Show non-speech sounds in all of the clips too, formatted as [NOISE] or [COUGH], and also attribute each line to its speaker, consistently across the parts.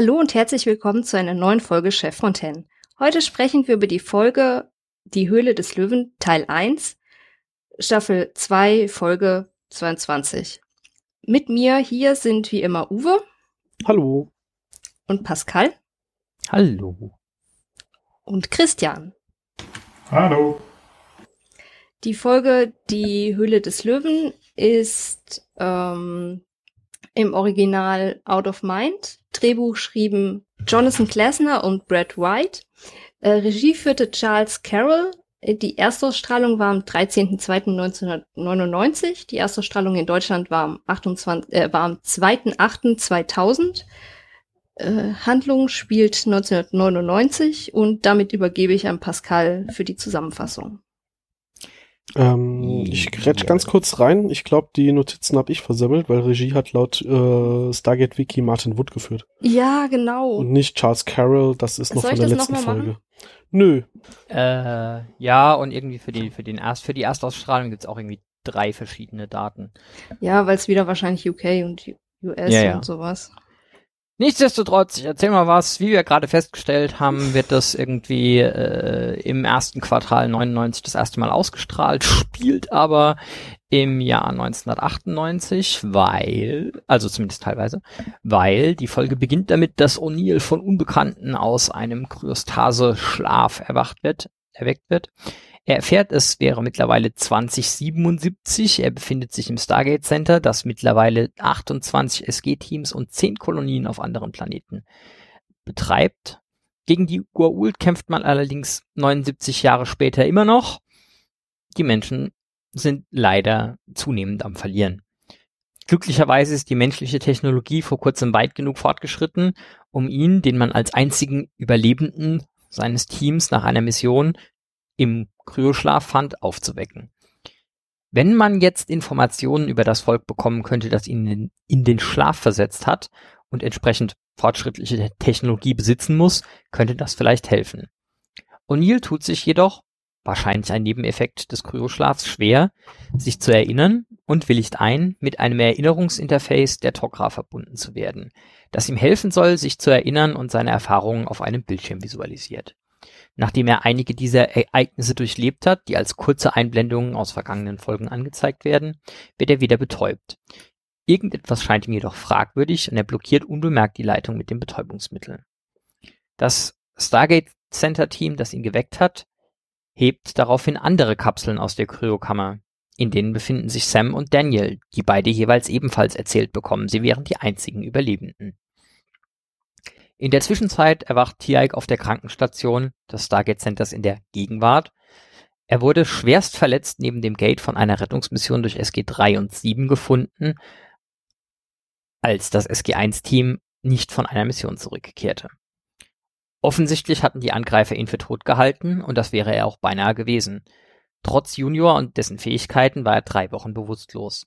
Speaker 1: Hallo und herzlich willkommen zu einer neuen Folge Chef Fontaine. Heute sprechen wir über die Folge Die Höhle des Löwen Teil 1, Staffel 2, Folge 22. Mit mir hier sind wie immer Uwe.
Speaker 2: Hallo.
Speaker 1: Und Pascal.
Speaker 3: Hallo.
Speaker 1: Und Christian.
Speaker 4: Hallo.
Speaker 1: Die Folge Die Höhle des Löwen ist ähm, im Original Out of Mind. Drehbuch schrieben Jonathan Klasner und Brad White. Äh, Regie führte Charles Carroll. Die Erstausstrahlung war am 13.02.1999. Die Erstausstrahlung in Deutschland war am, 28, äh, am 2.08.2000. Äh, Handlung spielt 1999 und damit übergebe ich an Pascal für die Zusammenfassung.
Speaker 2: Ähm, ich grätsch ganz kurz rein. Ich glaube, die Notizen habe ich versemmelt, weil Regie hat laut äh, Stargate Wiki Martin Wood geführt.
Speaker 1: Ja, genau.
Speaker 2: Und nicht Charles Carroll, das ist noch
Speaker 1: Soll
Speaker 2: von der letzten Folge.
Speaker 1: machen?
Speaker 2: Nö.
Speaker 3: Äh, ja, und irgendwie für die, für den Erst, für die Erstausstrahlung gibt's auch irgendwie drei verschiedene Daten.
Speaker 1: Ja, weil es wieder wahrscheinlich UK und US
Speaker 3: Ja, ja.
Speaker 1: und sowas.
Speaker 3: Nichtsdestotrotz, ich erzähl mal was. Wie wir gerade festgestellt haben, wird das irgendwie äh, im ersten Quartal 99 das erste Mal ausgestrahlt, spielt aber im Jahr 1998, weil, also zumindest teilweise, weil die Folge beginnt damit, dass O'Neill von Unbekannten aus einem Kryostase-Schlaf erwacht wird, erweckt wird. Er erfährt, es wäre mittlerweile 2077. Er befindet sich im Stargate Center, das mittlerweile 28 SG-Teams und 10 Kolonien auf anderen Planeten betreibt. Gegen die Goa'uld kämpft man allerdings 79 Jahre später immer noch. Die Menschen sind leider zunehmend am Verlieren. Glücklicherweise ist die menschliche Technologie vor kurzem weit genug fortgeschritten, um ihn, den man als einzigen Überlebenden seines Teams nach einer Mission im Kryoschlaf fand, aufzuwecken. Wenn man jetzt Informationen über das Volk bekommen könnte, das ihn in, den Schlaf versetzt hat und entsprechend fortschrittliche Technologie besitzen muss, könnte das vielleicht helfen. O'Neill tut sich jedoch, wahrscheinlich ein Nebeneffekt des Kryoschlafs, schwer, sich zu erinnern und willigt ein, mit einem Erinnerungsinterface der Tok'ra verbunden zu werden, das ihm helfen soll, sich zu erinnern und seine Erfahrungen auf einem Bildschirm visualisiert. Nachdem er einige dieser Ereignisse durchlebt hat, die als kurze Einblendungen aus vergangenen Folgen angezeigt werden, wird er wieder betäubt. Irgendetwas scheint ihm jedoch fragwürdig und er blockiert unbemerkt die Leitung mit dem Betäubungsmittel. Das Stargate Center Team, das ihn geweckt hat, hebt daraufhin andere Kapseln aus der Kryokammer. In denen befinden sich Sam und Daniel, die beide jeweils ebenfalls erzählt bekommen, sie wären die einzigen Überlebenden. In der Zwischenzeit erwacht Tiaik auf der Krankenstation des Stargate Centers in der Gegenwart. Er wurde schwerst verletzt neben dem Gate von einer Rettungsmission durch SG-3 und 7 gefunden, als das SG-1-Team nicht von einer Mission zurückkehrte. Offensichtlich hatten die Angreifer ihn für tot gehalten und das wäre er auch beinahe gewesen. Trotz Junior und dessen Fähigkeiten war er drei Wochen bewusstlos.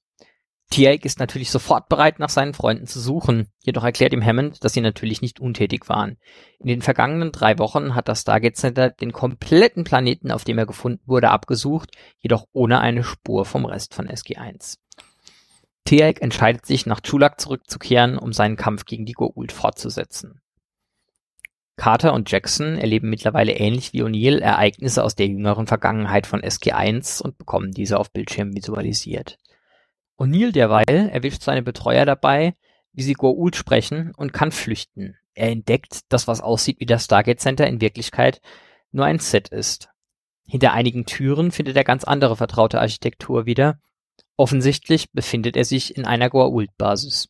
Speaker 3: Tiaik ist natürlich sofort bereit, nach seinen Freunden zu suchen, jedoch erklärt ihm Hammond, dass sie natürlich nicht untätig waren. In den vergangenen drei Wochen hat das Stargate Center den kompletten Planeten, auf dem er gefunden wurde, abgesucht, jedoch ohne eine Spur vom Rest von SG-1. Tiaik entscheidet sich, nach Chulak zurückzukehren, um seinen Kampf gegen die Goa'uld fortzusetzen. Carter und Jackson erleben mittlerweile ähnlich wie O'Neill Ereignisse aus der jüngeren Vergangenheit von SG-1 und bekommen diese auf Bildschirm visualisiert. O'Neill derweil erwischt seine Betreuer dabei, wie sie Goa'uld sprechen und kann flüchten. Er entdeckt, dass was aussieht wie das Stargate Center in Wirklichkeit nur ein Set ist. Hinter einigen Türen findet er ganz andere vertraute Architektur wieder. Offensichtlich befindet er sich in einer Goa'uld-Basis.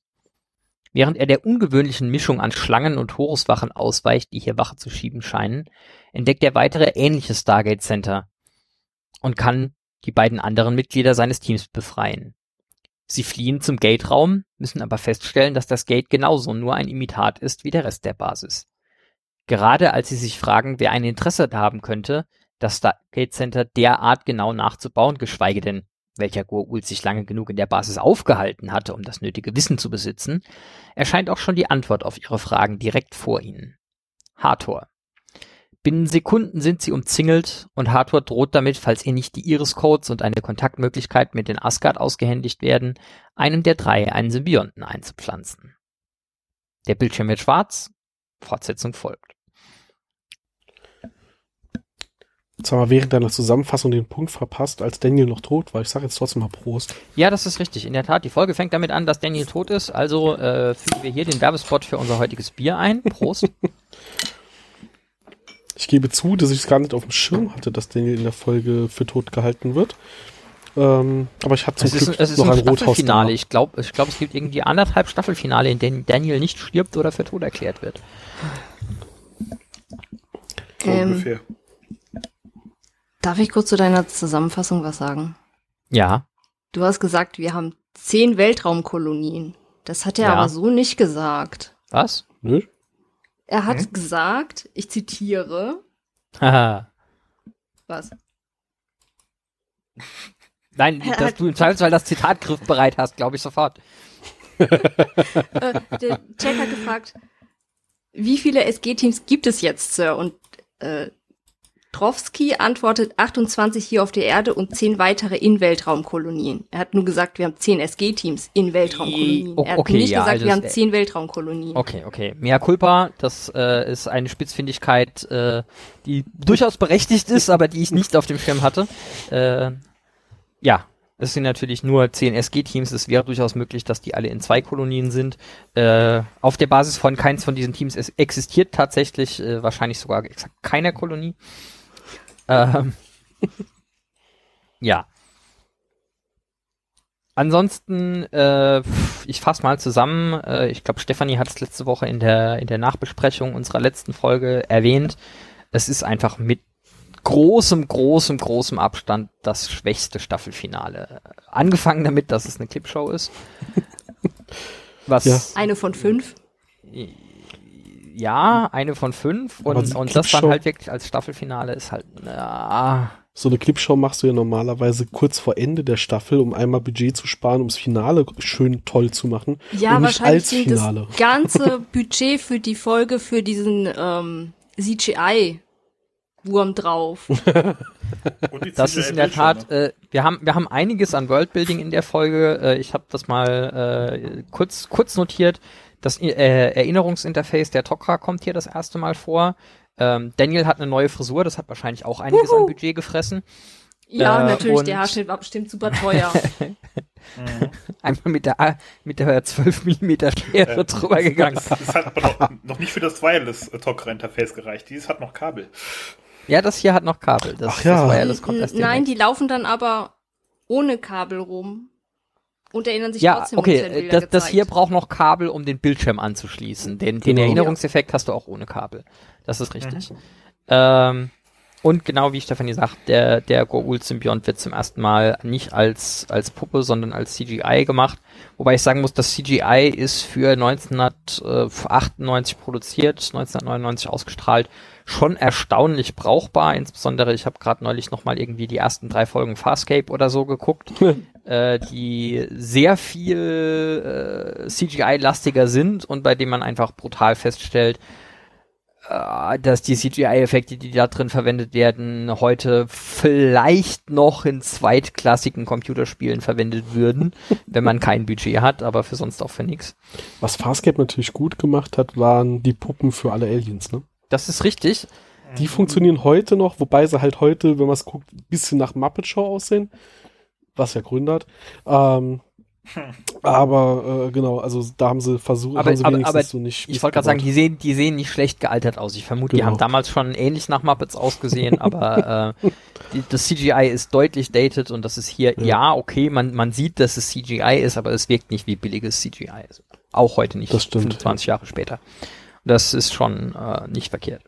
Speaker 3: Während er der ungewöhnlichen Mischung an Schlangen und Horuswachen ausweicht, die hier Wache zu schieben scheinen, entdeckt er weitere ähnliche Stargate Center und kann die beiden anderen Mitglieder seines Teams befreien. Sie fliehen zum Gate-Raum, müssen aber feststellen, dass das Gate genauso nur ein Imitat ist wie der Rest der Basis. Gerade als sie sich fragen, wer ein Interesse haben könnte, das Stargate Center derart genau nachzubauen, geschweige denn welcher Goa'uld sich lange genug in der Basis aufgehalten hatte, um das nötige Wissen zu besitzen, erscheint auch schon die Antwort auf ihre Fragen direkt vor ihnen. Hathor. Binnen Sekunden sind sie umzingelt und Hathor droht damit, falls ihr nicht die Iris-Codes und eine Kontaktmöglichkeit mit den Asgard ausgehändigt werden, einem der drei einen Symbionten einzupflanzen. Der Bildschirm wird schwarz Fortsetzung folgt.
Speaker 2: Jetzt haben wir während deiner Zusammenfassung den Punkt verpasst, als Daniel noch tot war. Ich sage jetzt trotzdem mal Prost.
Speaker 3: Ja, das ist richtig. In der Tat, die Folge fängt damit an, dass Daniel tot ist. Also äh, fügen wir hier den Werbespot für unser heutiges Bier ein. Prost. [LAUGHS]
Speaker 2: Ich gebe zu, dass ich es gar nicht auf dem Schirm hatte, dass Daniel in der Folge für tot gehalten wird. Ähm, aber ich habe zum
Speaker 3: es ist,
Speaker 2: Glück
Speaker 3: es ist
Speaker 2: noch
Speaker 3: ein
Speaker 2: ein Rothaus
Speaker 3: Staffelfinale. Ich glaube, ich glaub, es gibt irgendwie anderthalb Staffelfinale, in denen Daniel nicht stirbt oder für tot erklärt wird.
Speaker 4: So
Speaker 1: Ähm,
Speaker 4: ungefähr.
Speaker 1: Darf ich kurz zu deiner Zusammenfassung was sagen?
Speaker 3: Ja.
Speaker 1: Du hast gesagt, wir haben zehn Weltraumkolonien. Das hat er
Speaker 3: Ja.
Speaker 1: aber so nicht gesagt.
Speaker 3: Was?
Speaker 2: Nö?
Speaker 1: Er hat
Speaker 4: Hm?
Speaker 1: gesagt, ich zitiere,
Speaker 3: Haha.
Speaker 1: was?
Speaker 3: Nein,
Speaker 1: Er
Speaker 3: dass du im Zweifelsfall das Zitat griffbereit hast, glaube ich sofort. [LAUGHS]
Speaker 1: äh, der Jack hat gefragt, wie viele SG-Teams gibt es jetzt, Sir? Und äh, Trowski antwortet 28 hier auf der Erde und 10 weitere in Weltraumkolonien. Er hat nur gesagt, wir haben 10 SG-Teams in Weltraumkolonien. Er hat
Speaker 3: okay,
Speaker 1: nicht
Speaker 3: ja,
Speaker 1: gesagt,
Speaker 3: also
Speaker 1: wir haben 10 Weltraumkolonien.
Speaker 3: Okay, okay. Mea culpa, das äh, ist eine Spitzfindigkeit, äh, die durchaus berechtigt ist, aber die ich nicht auf dem Schirm hatte. Äh, ja, es sind natürlich nur 10 SG-Teams. Es wäre durchaus möglich, dass die alle in zwei Kolonien sind. Äh, auf der Basis von keins von diesen Teams existiert tatsächlich äh, wahrscheinlich sogar exakt keiner Kolonie. Ähm, [LAUGHS] ja. Ansonsten, äh, ich fasse mal zusammen. Äh, ich glaube, Stefanie hat es letzte Woche in der in der Nachbesprechung unserer letzten Folge erwähnt. Es ist einfach mit großem, großem, großem Abstand das schwächste Staffelfinale. Angefangen damit, dass es eine Clipshow ist. [LAUGHS] Was
Speaker 2: Ja.
Speaker 1: Eine von fünf.
Speaker 3: Ja, eine von fünf und, und das dann halt wirklich als Staffelfinale ist halt, ja,
Speaker 2: So eine Clipshow machst du ja normalerweise kurz vor Ende der Staffel, um einmal Budget zu sparen, ums Finale schön toll zu machen.
Speaker 1: Ja,
Speaker 2: und nicht
Speaker 1: wahrscheinlich
Speaker 2: als
Speaker 1: ging
Speaker 2: Finale.
Speaker 1: das [LAUGHS] ganze Budget für die Folge für diesen ähm, CGI-Wurm drauf. [LAUGHS]
Speaker 4: Und die
Speaker 3: Das ist in der. Tat, äh, wir haben wir haben einiges an Worldbuilding in der Folge. Äh, ich habe das mal äh, kurz kurz notiert. Das äh, Erinnerungsinterface der Tok'ra kommt hier das erste Mal vor. Ähm, Daniel hat eine neue Frisur, das hat wahrscheinlich auch einiges an Budget gefressen.
Speaker 1: Ja,
Speaker 3: Äh,
Speaker 1: natürlich,
Speaker 3: und-
Speaker 1: der Haarschnitt war bestimmt super teuer. [LAUGHS]
Speaker 4: Mhm.
Speaker 3: Einmal mit der mit der 12 Millimeter Schere
Speaker 4: Äh,
Speaker 3: drüber gegangen.
Speaker 4: Das, das hat aber noch, noch nicht für das Wireless-Talker-Interface gereicht. Dieses hat noch Kabel.
Speaker 3: Ja, das hier hat noch Kabel. Das,
Speaker 2: Ach ja.
Speaker 3: das Wireless kommt erst
Speaker 1: Nein, die laufen dann aber ohne Kabel rum und erinnern sich
Speaker 3: Ja,
Speaker 1: trotzdem
Speaker 3: okay, äh, das, das hier braucht noch Kabel, um den Bildschirm anzuschließen. Den, den
Speaker 2: Genau.
Speaker 3: Erinnerungseffekt hast du auch ohne Kabel. Das ist richtig. Ähm, und genau wie Stefanie sagt, der, der Goa'uld-Symbiont wird zum ersten Mal nicht als, als Puppe, sondern als CGI gemacht. Wobei ich sagen muss, das CGI ist für 1998 produziert, 1999 ausgestrahlt, schon erstaunlich brauchbar. Insbesondere, ich habe gerade neulich nochmal irgendwie die ersten drei Folgen Farscape oder so geguckt, [LAUGHS] äh, die sehr viel äh, CGI-lastiger sind und bei denen man einfach brutal feststellt, äh, dass die CGI-Effekte, die da drin verwendet werden, heute vielleicht noch in zweitklassigen Computerspielen verwendet würden, [LAUGHS] wenn man kein Budget hat, aber für sonst auch für nichts.
Speaker 2: Was Farscape natürlich gut gemacht hat, waren die Puppen für alle Aliens, ne?
Speaker 3: Das ist richtig.
Speaker 2: Die funktionieren heute noch, wobei sie halt heute, wenn man es guckt, ein bisschen nach Muppet Show aussehen, was ja Gründe hat. Ähm, aber äh, genau, also da haben sie versucht,
Speaker 3: Aber-
Speaker 2: haben sie
Speaker 3: aber-
Speaker 2: wenigstens
Speaker 3: aber
Speaker 2: so nicht.
Speaker 3: Ich wollte gerade sagen, die sehen, die sehen nicht schlecht gealtert aus. Ich vermute, die
Speaker 2: Genau.
Speaker 3: haben damals schon ähnlich nach Muppets ausgesehen, aber [LAUGHS] äh, die, das CGI ist deutlich dated und das ist hier, ja,
Speaker 2: Ja.
Speaker 3: okay, man, man sieht, dass es CGI ist, aber es wirkt nicht wie billiges CGI. Also auch heute nicht,
Speaker 2: Das stimmt,
Speaker 3: 25 Jahre später. Das ist schon äh, nicht verkehrt.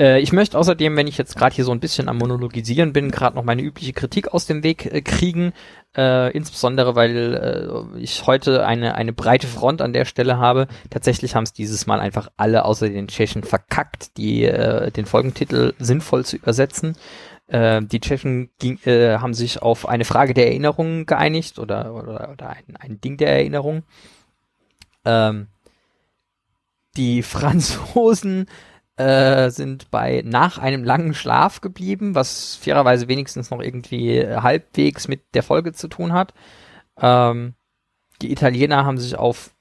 Speaker 3: Äh, ich möchte außerdem, wenn ich jetzt gerade hier so ein bisschen am Monologisieren bin, gerade noch meine übliche Kritik aus dem Weg äh, kriegen. Äh, insbesondere, weil äh, ich heute eine, eine breite Front an der Stelle habe. Tatsächlich haben es dieses Mal einfach alle außer den Tschechen verkackt, die äh, den Folgentitel sinnvoll zu übersetzen. Äh, die Tschechen ging, äh, haben sich auf eine Frage der Erinnerung geeinigt oder, oder, oder ein, ein Ding der Erinnerung. Ähm, die [LAUGHS] Franzosen äh, sind bei nach einem langen Schlaf geblieben, was fairerweise wenigstens noch irgendwie äh, halbwegs mit der Folge zu tun hat. Ähm, die Italiener haben sich auf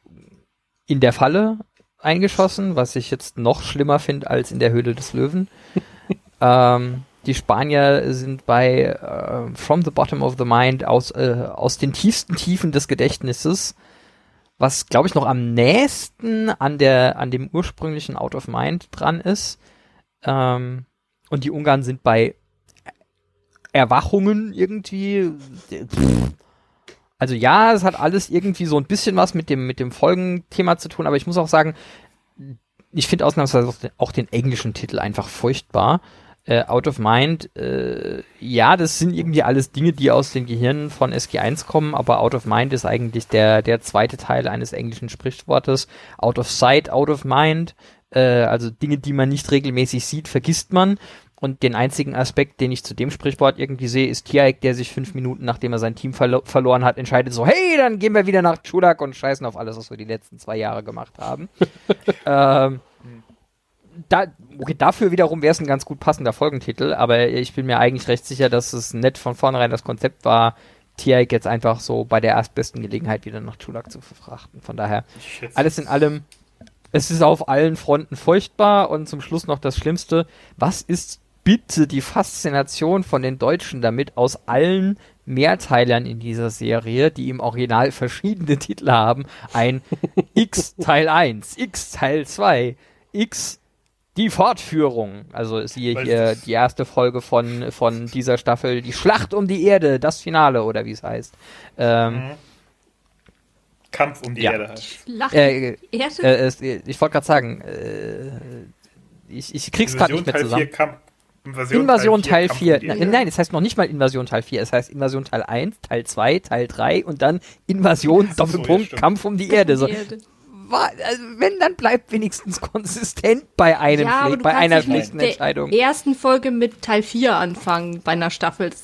Speaker 3: in der Falle eingeschossen, was ich jetzt noch schlimmer finde als in der Höhle des Löwen. [LAUGHS] ähm, die Spanier sind bei äh, From the Bottom of the Mind aus, äh, aus den tiefsten Tiefen des Gedächtnisses, was glaube ich noch am nächsten an der an dem ursprünglichen Out of Mind dran ist. Ähm, und die Ungarn sind bei Erwachungen irgendwie. Pff. Also ja, es hat alles irgendwie so ein bisschen was mit dem mit dem Folgenthema zu tun, aber ich muss auch sagen, ich finde ausnahmsweise auch den englischen Titel einfach furchtbar. Äh, Out of Mind, äh, ja, das sind irgendwie alles Dinge, die aus den Gehirnen von SG1 kommen, aber Out of Mind ist eigentlich der, der zweite Teil eines englischen Sprichwortes. Out of Sight, Out of Mind, äh, also Dinge, die man nicht regelmäßig sieht, vergisst man. Und den einzigen Aspekt, den ich zu dem Sprichwort irgendwie sehe, ist Tiaik, der sich fünf Minuten, nachdem er sein Team verlo verloren hat, entscheidet so, hey, dann gehen wir wieder nach Chulak und scheißen auf alles, was wir die letzten zwei Jahre gemacht haben. [LAUGHS] ähm, da, okay, dafür wiederum wäre es ein ganz gut passender Folgentitel, aber ich bin mir eigentlich recht sicher, dass es nett von vornherein das Konzept war, Tiaik jetzt einfach so bei der erstbesten Gelegenheit wieder nach Chulak zu verfrachten. Von daher, alles in allem, es ist auf allen Fronten furchtbar und zum Schluss noch das Schlimmste. Was ist bitte die Faszination von den Deutschen damit, aus allen Mehrteilern in dieser Serie, die im Original verschiedene Titel haben, ein [LAUGHS] X Teil 1, X Teil 2, X die Fortführung. Also siehe
Speaker 4: Weil
Speaker 3: hier
Speaker 4: das-
Speaker 3: die erste Folge von, von dieser Staffel, die Schlacht um die Erde, das Finale oder wie es heißt. Ähm,
Speaker 4: Mhm. Kampf um die
Speaker 3: Ja.
Speaker 4: Erde.
Speaker 1: Lachen.
Speaker 3: äh,
Speaker 1: Erde?
Speaker 3: äh, ich wollte gerade sagen, äh, ich, ich krieg's gerade nicht mehr
Speaker 4: Teil
Speaker 3: zusammen.
Speaker 4: 4, Kampf, Invasion,
Speaker 3: Invasion Teil
Speaker 4: Kampf
Speaker 3: 4.
Speaker 4: um die
Speaker 3: Nein, es heißt noch nicht mal Invasion Teil 4. Es heißt Invasion Teil 1, Teil 2, Teil 3 und dann Invasion [LAUGHS]
Speaker 4: so,
Speaker 3: Doppelpunkt
Speaker 4: ja, stimmt.
Speaker 3: Kampf um die Erde. So,
Speaker 1: Die Erde.
Speaker 3: Also, wenn, dann bleibt wenigstens konsistent bei einem
Speaker 1: Ja,
Speaker 3: Pflicht, bei einer schlechten
Speaker 1: der
Speaker 3: Entscheidung.
Speaker 1: ersten Folge mit Teil 4 anfangen bei einer Staffel. Das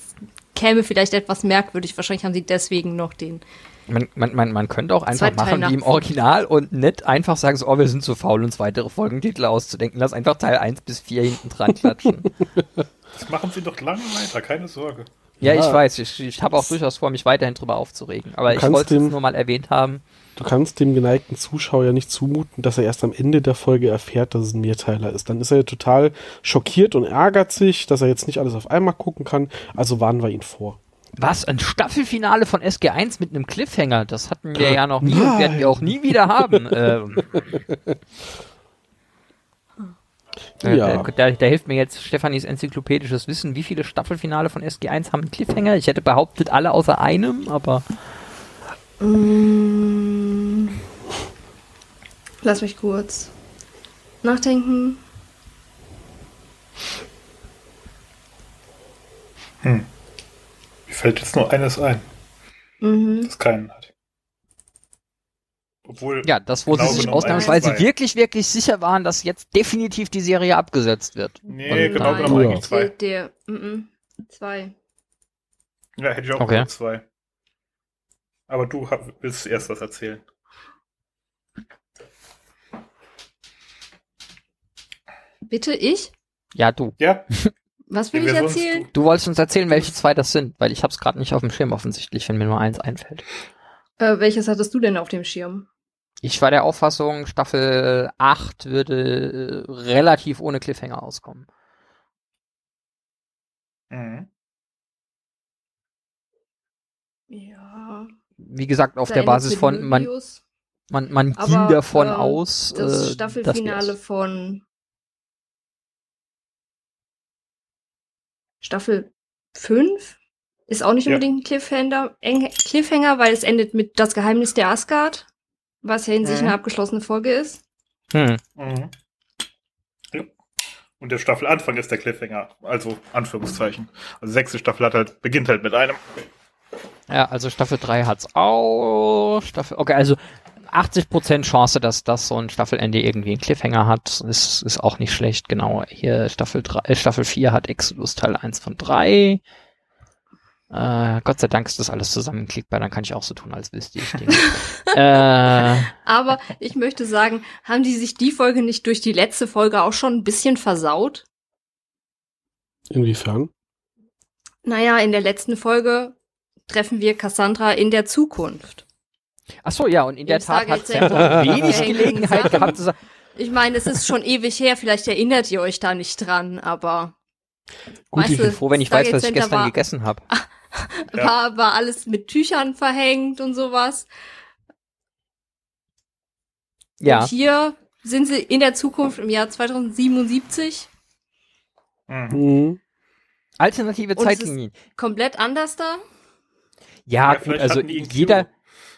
Speaker 1: käme vielleicht etwas merkwürdig. Wahrscheinlich haben sie deswegen noch den.
Speaker 3: Man, man, man, man könnte auch einfach machen wie im Original und nicht einfach sagen, so, oh, wir sind zu faul, uns weitere Folgentitel auszudenken. Lass einfach Teil 1 bis 4 hinten dran klatschen. [LAUGHS]
Speaker 4: Das machen sie doch lange weiter, keine Sorge.
Speaker 3: ja,
Speaker 2: Ja.
Speaker 3: ich weiß, ich, ich habe auch durchaus vor, mich weiterhin drüber aufzuregen. Aber
Speaker 2: Du
Speaker 3: ich wollte es nur mal erwähnt haben.
Speaker 2: Du kannst dem geneigten Zuschauer ja nicht zumuten, dass er erst am Ende der Folge erfährt, dass es ein Mehrteiler ist. Dann ist er ja total schockiert und ärgert sich, dass er jetzt nicht alles auf einmal gucken kann. Also warnen wir ihn vor.
Speaker 3: Was? Ein Staffelfinale von SG1 mit einem Cliffhanger? Das hatten wir ja noch nie und
Speaker 2: Nein.
Speaker 3: werden wir auch nie wieder haben. [LAUGHS] ähm, äh,
Speaker 2: Ja.
Speaker 3: äh, da, da hilft mir jetzt Stefanis enzyklopädisches Wissen. Wie viele Staffelfinale von SG1 haben einen Cliffhanger? Ich hätte behauptet, alle außer einem, aber
Speaker 1: Mm. Lass mich kurz nachdenken.
Speaker 4: Mir fällt jetzt nur eines ein,
Speaker 1: Mhm.
Speaker 4: das keinen hat. Obwohl,
Speaker 3: ja, das, wo
Speaker 4: Genau
Speaker 3: sie sich
Speaker 4: genommen
Speaker 3: ausnahmsweise wirklich, wirklich sicher waren, dass jetzt definitiv die Serie abgesetzt wird.
Speaker 4: nee,
Speaker 3: Und
Speaker 4: genau
Speaker 3: nein.
Speaker 4: genommen eigentlich zwei.
Speaker 1: Der, der mm, mm, zwei.
Speaker 4: Ja, hätte ich auch
Speaker 3: Okay.
Speaker 4: okay. zwei. Aber du hab, willst erst was erzählen.
Speaker 1: Bitte ich?
Speaker 3: Ja, du.
Speaker 4: Ja,
Speaker 1: Was will
Speaker 4: wer
Speaker 1: ich erzählen?
Speaker 4: du?
Speaker 3: Du wolltest uns erzählen, welche zwei das sind, weil ich hab's gerade nicht auf dem Schirm offensichtlich, wenn mir nur eins einfällt.
Speaker 1: Äh, welches hattest du denn auf dem Schirm?
Speaker 3: Ich war der Auffassung, Staffel 8 würde äh, relativ ohne Cliffhanger auskommen.
Speaker 4: Mhm.
Speaker 1: Ja.
Speaker 3: Wie gesagt, auf
Speaker 1: da
Speaker 3: der Basis von, man, man, man ging
Speaker 1: Aber,
Speaker 3: davon
Speaker 1: ähm,
Speaker 3: aus,
Speaker 1: Das
Speaker 3: äh,
Speaker 1: Staffelfinale von Staffel 5 ist auch nicht
Speaker 4: Ja.
Speaker 1: unbedingt ein Cliffhanger, Eng- Cliffhanger, weil es endet mit Das Geheimnis der Asgard, was ja in sich
Speaker 4: Mhm.
Speaker 1: eine abgeschlossene Folge ist.
Speaker 3: Hm.
Speaker 4: Mhm. Ja. Und der Staffelanfang ist der Cliffhanger, also Anführungszeichen. Also sechste Staffel hat halt, beginnt halt mit einem.
Speaker 3: Ja, also Staffel 3 hat's auch. Staffel, okay, also 80% Chance, dass das so ein Staffelende irgendwie einen Cliffhanger hat, ist, ist auch nicht schlecht. Genau, hier Staffel 3, äh, Staffel 4 hat Exodus Teil 1 von 3. Äh, Gott sei Dank ist das alles zusammenklickbar, dann kann ich auch so tun, als wüsste ich Dinge. [LAUGHS] äh,
Speaker 1: Aber ich möchte sagen, haben die sich die Folge nicht durch die letzte Folge auch schon ein bisschen versaut?
Speaker 2: Inwiefern?
Speaker 1: Naja, in der letzten Folge treffen wir Cassandra in der Zukunft.
Speaker 3: Ach so, ja, und in der
Speaker 1: Im
Speaker 3: Tat hat Center wenig Gelegenheit gehabt zu sagen,
Speaker 1: Ich meine, es ist schon ewig her, vielleicht erinnert ihr euch da nicht dran, aber
Speaker 3: gut,
Speaker 1: Weißt
Speaker 3: ich bin froh, wenn ich weiß,
Speaker 1: Stargate
Speaker 3: was ich
Speaker 1: Center
Speaker 3: gestern
Speaker 1: war-
Speaker 3: gegessen [LAUGHS] habe.
Speaker 1: War, war alles mit Tüchern verhängt und sowas.
Speaker 3: Ja,
Speaker 1: Und hier sind sie in der Zukunft im Jahr 2077
Speaker 4: Mhm.
Speaker 2: Mhm.
Speaker 3: alternative Zeitlinien.
Speaker 1: komplett anders da.
Speaker 3: Ja,
Speaker 4: Ja,
Speaker 3: gut, also jeder,
Speaker 4: Q.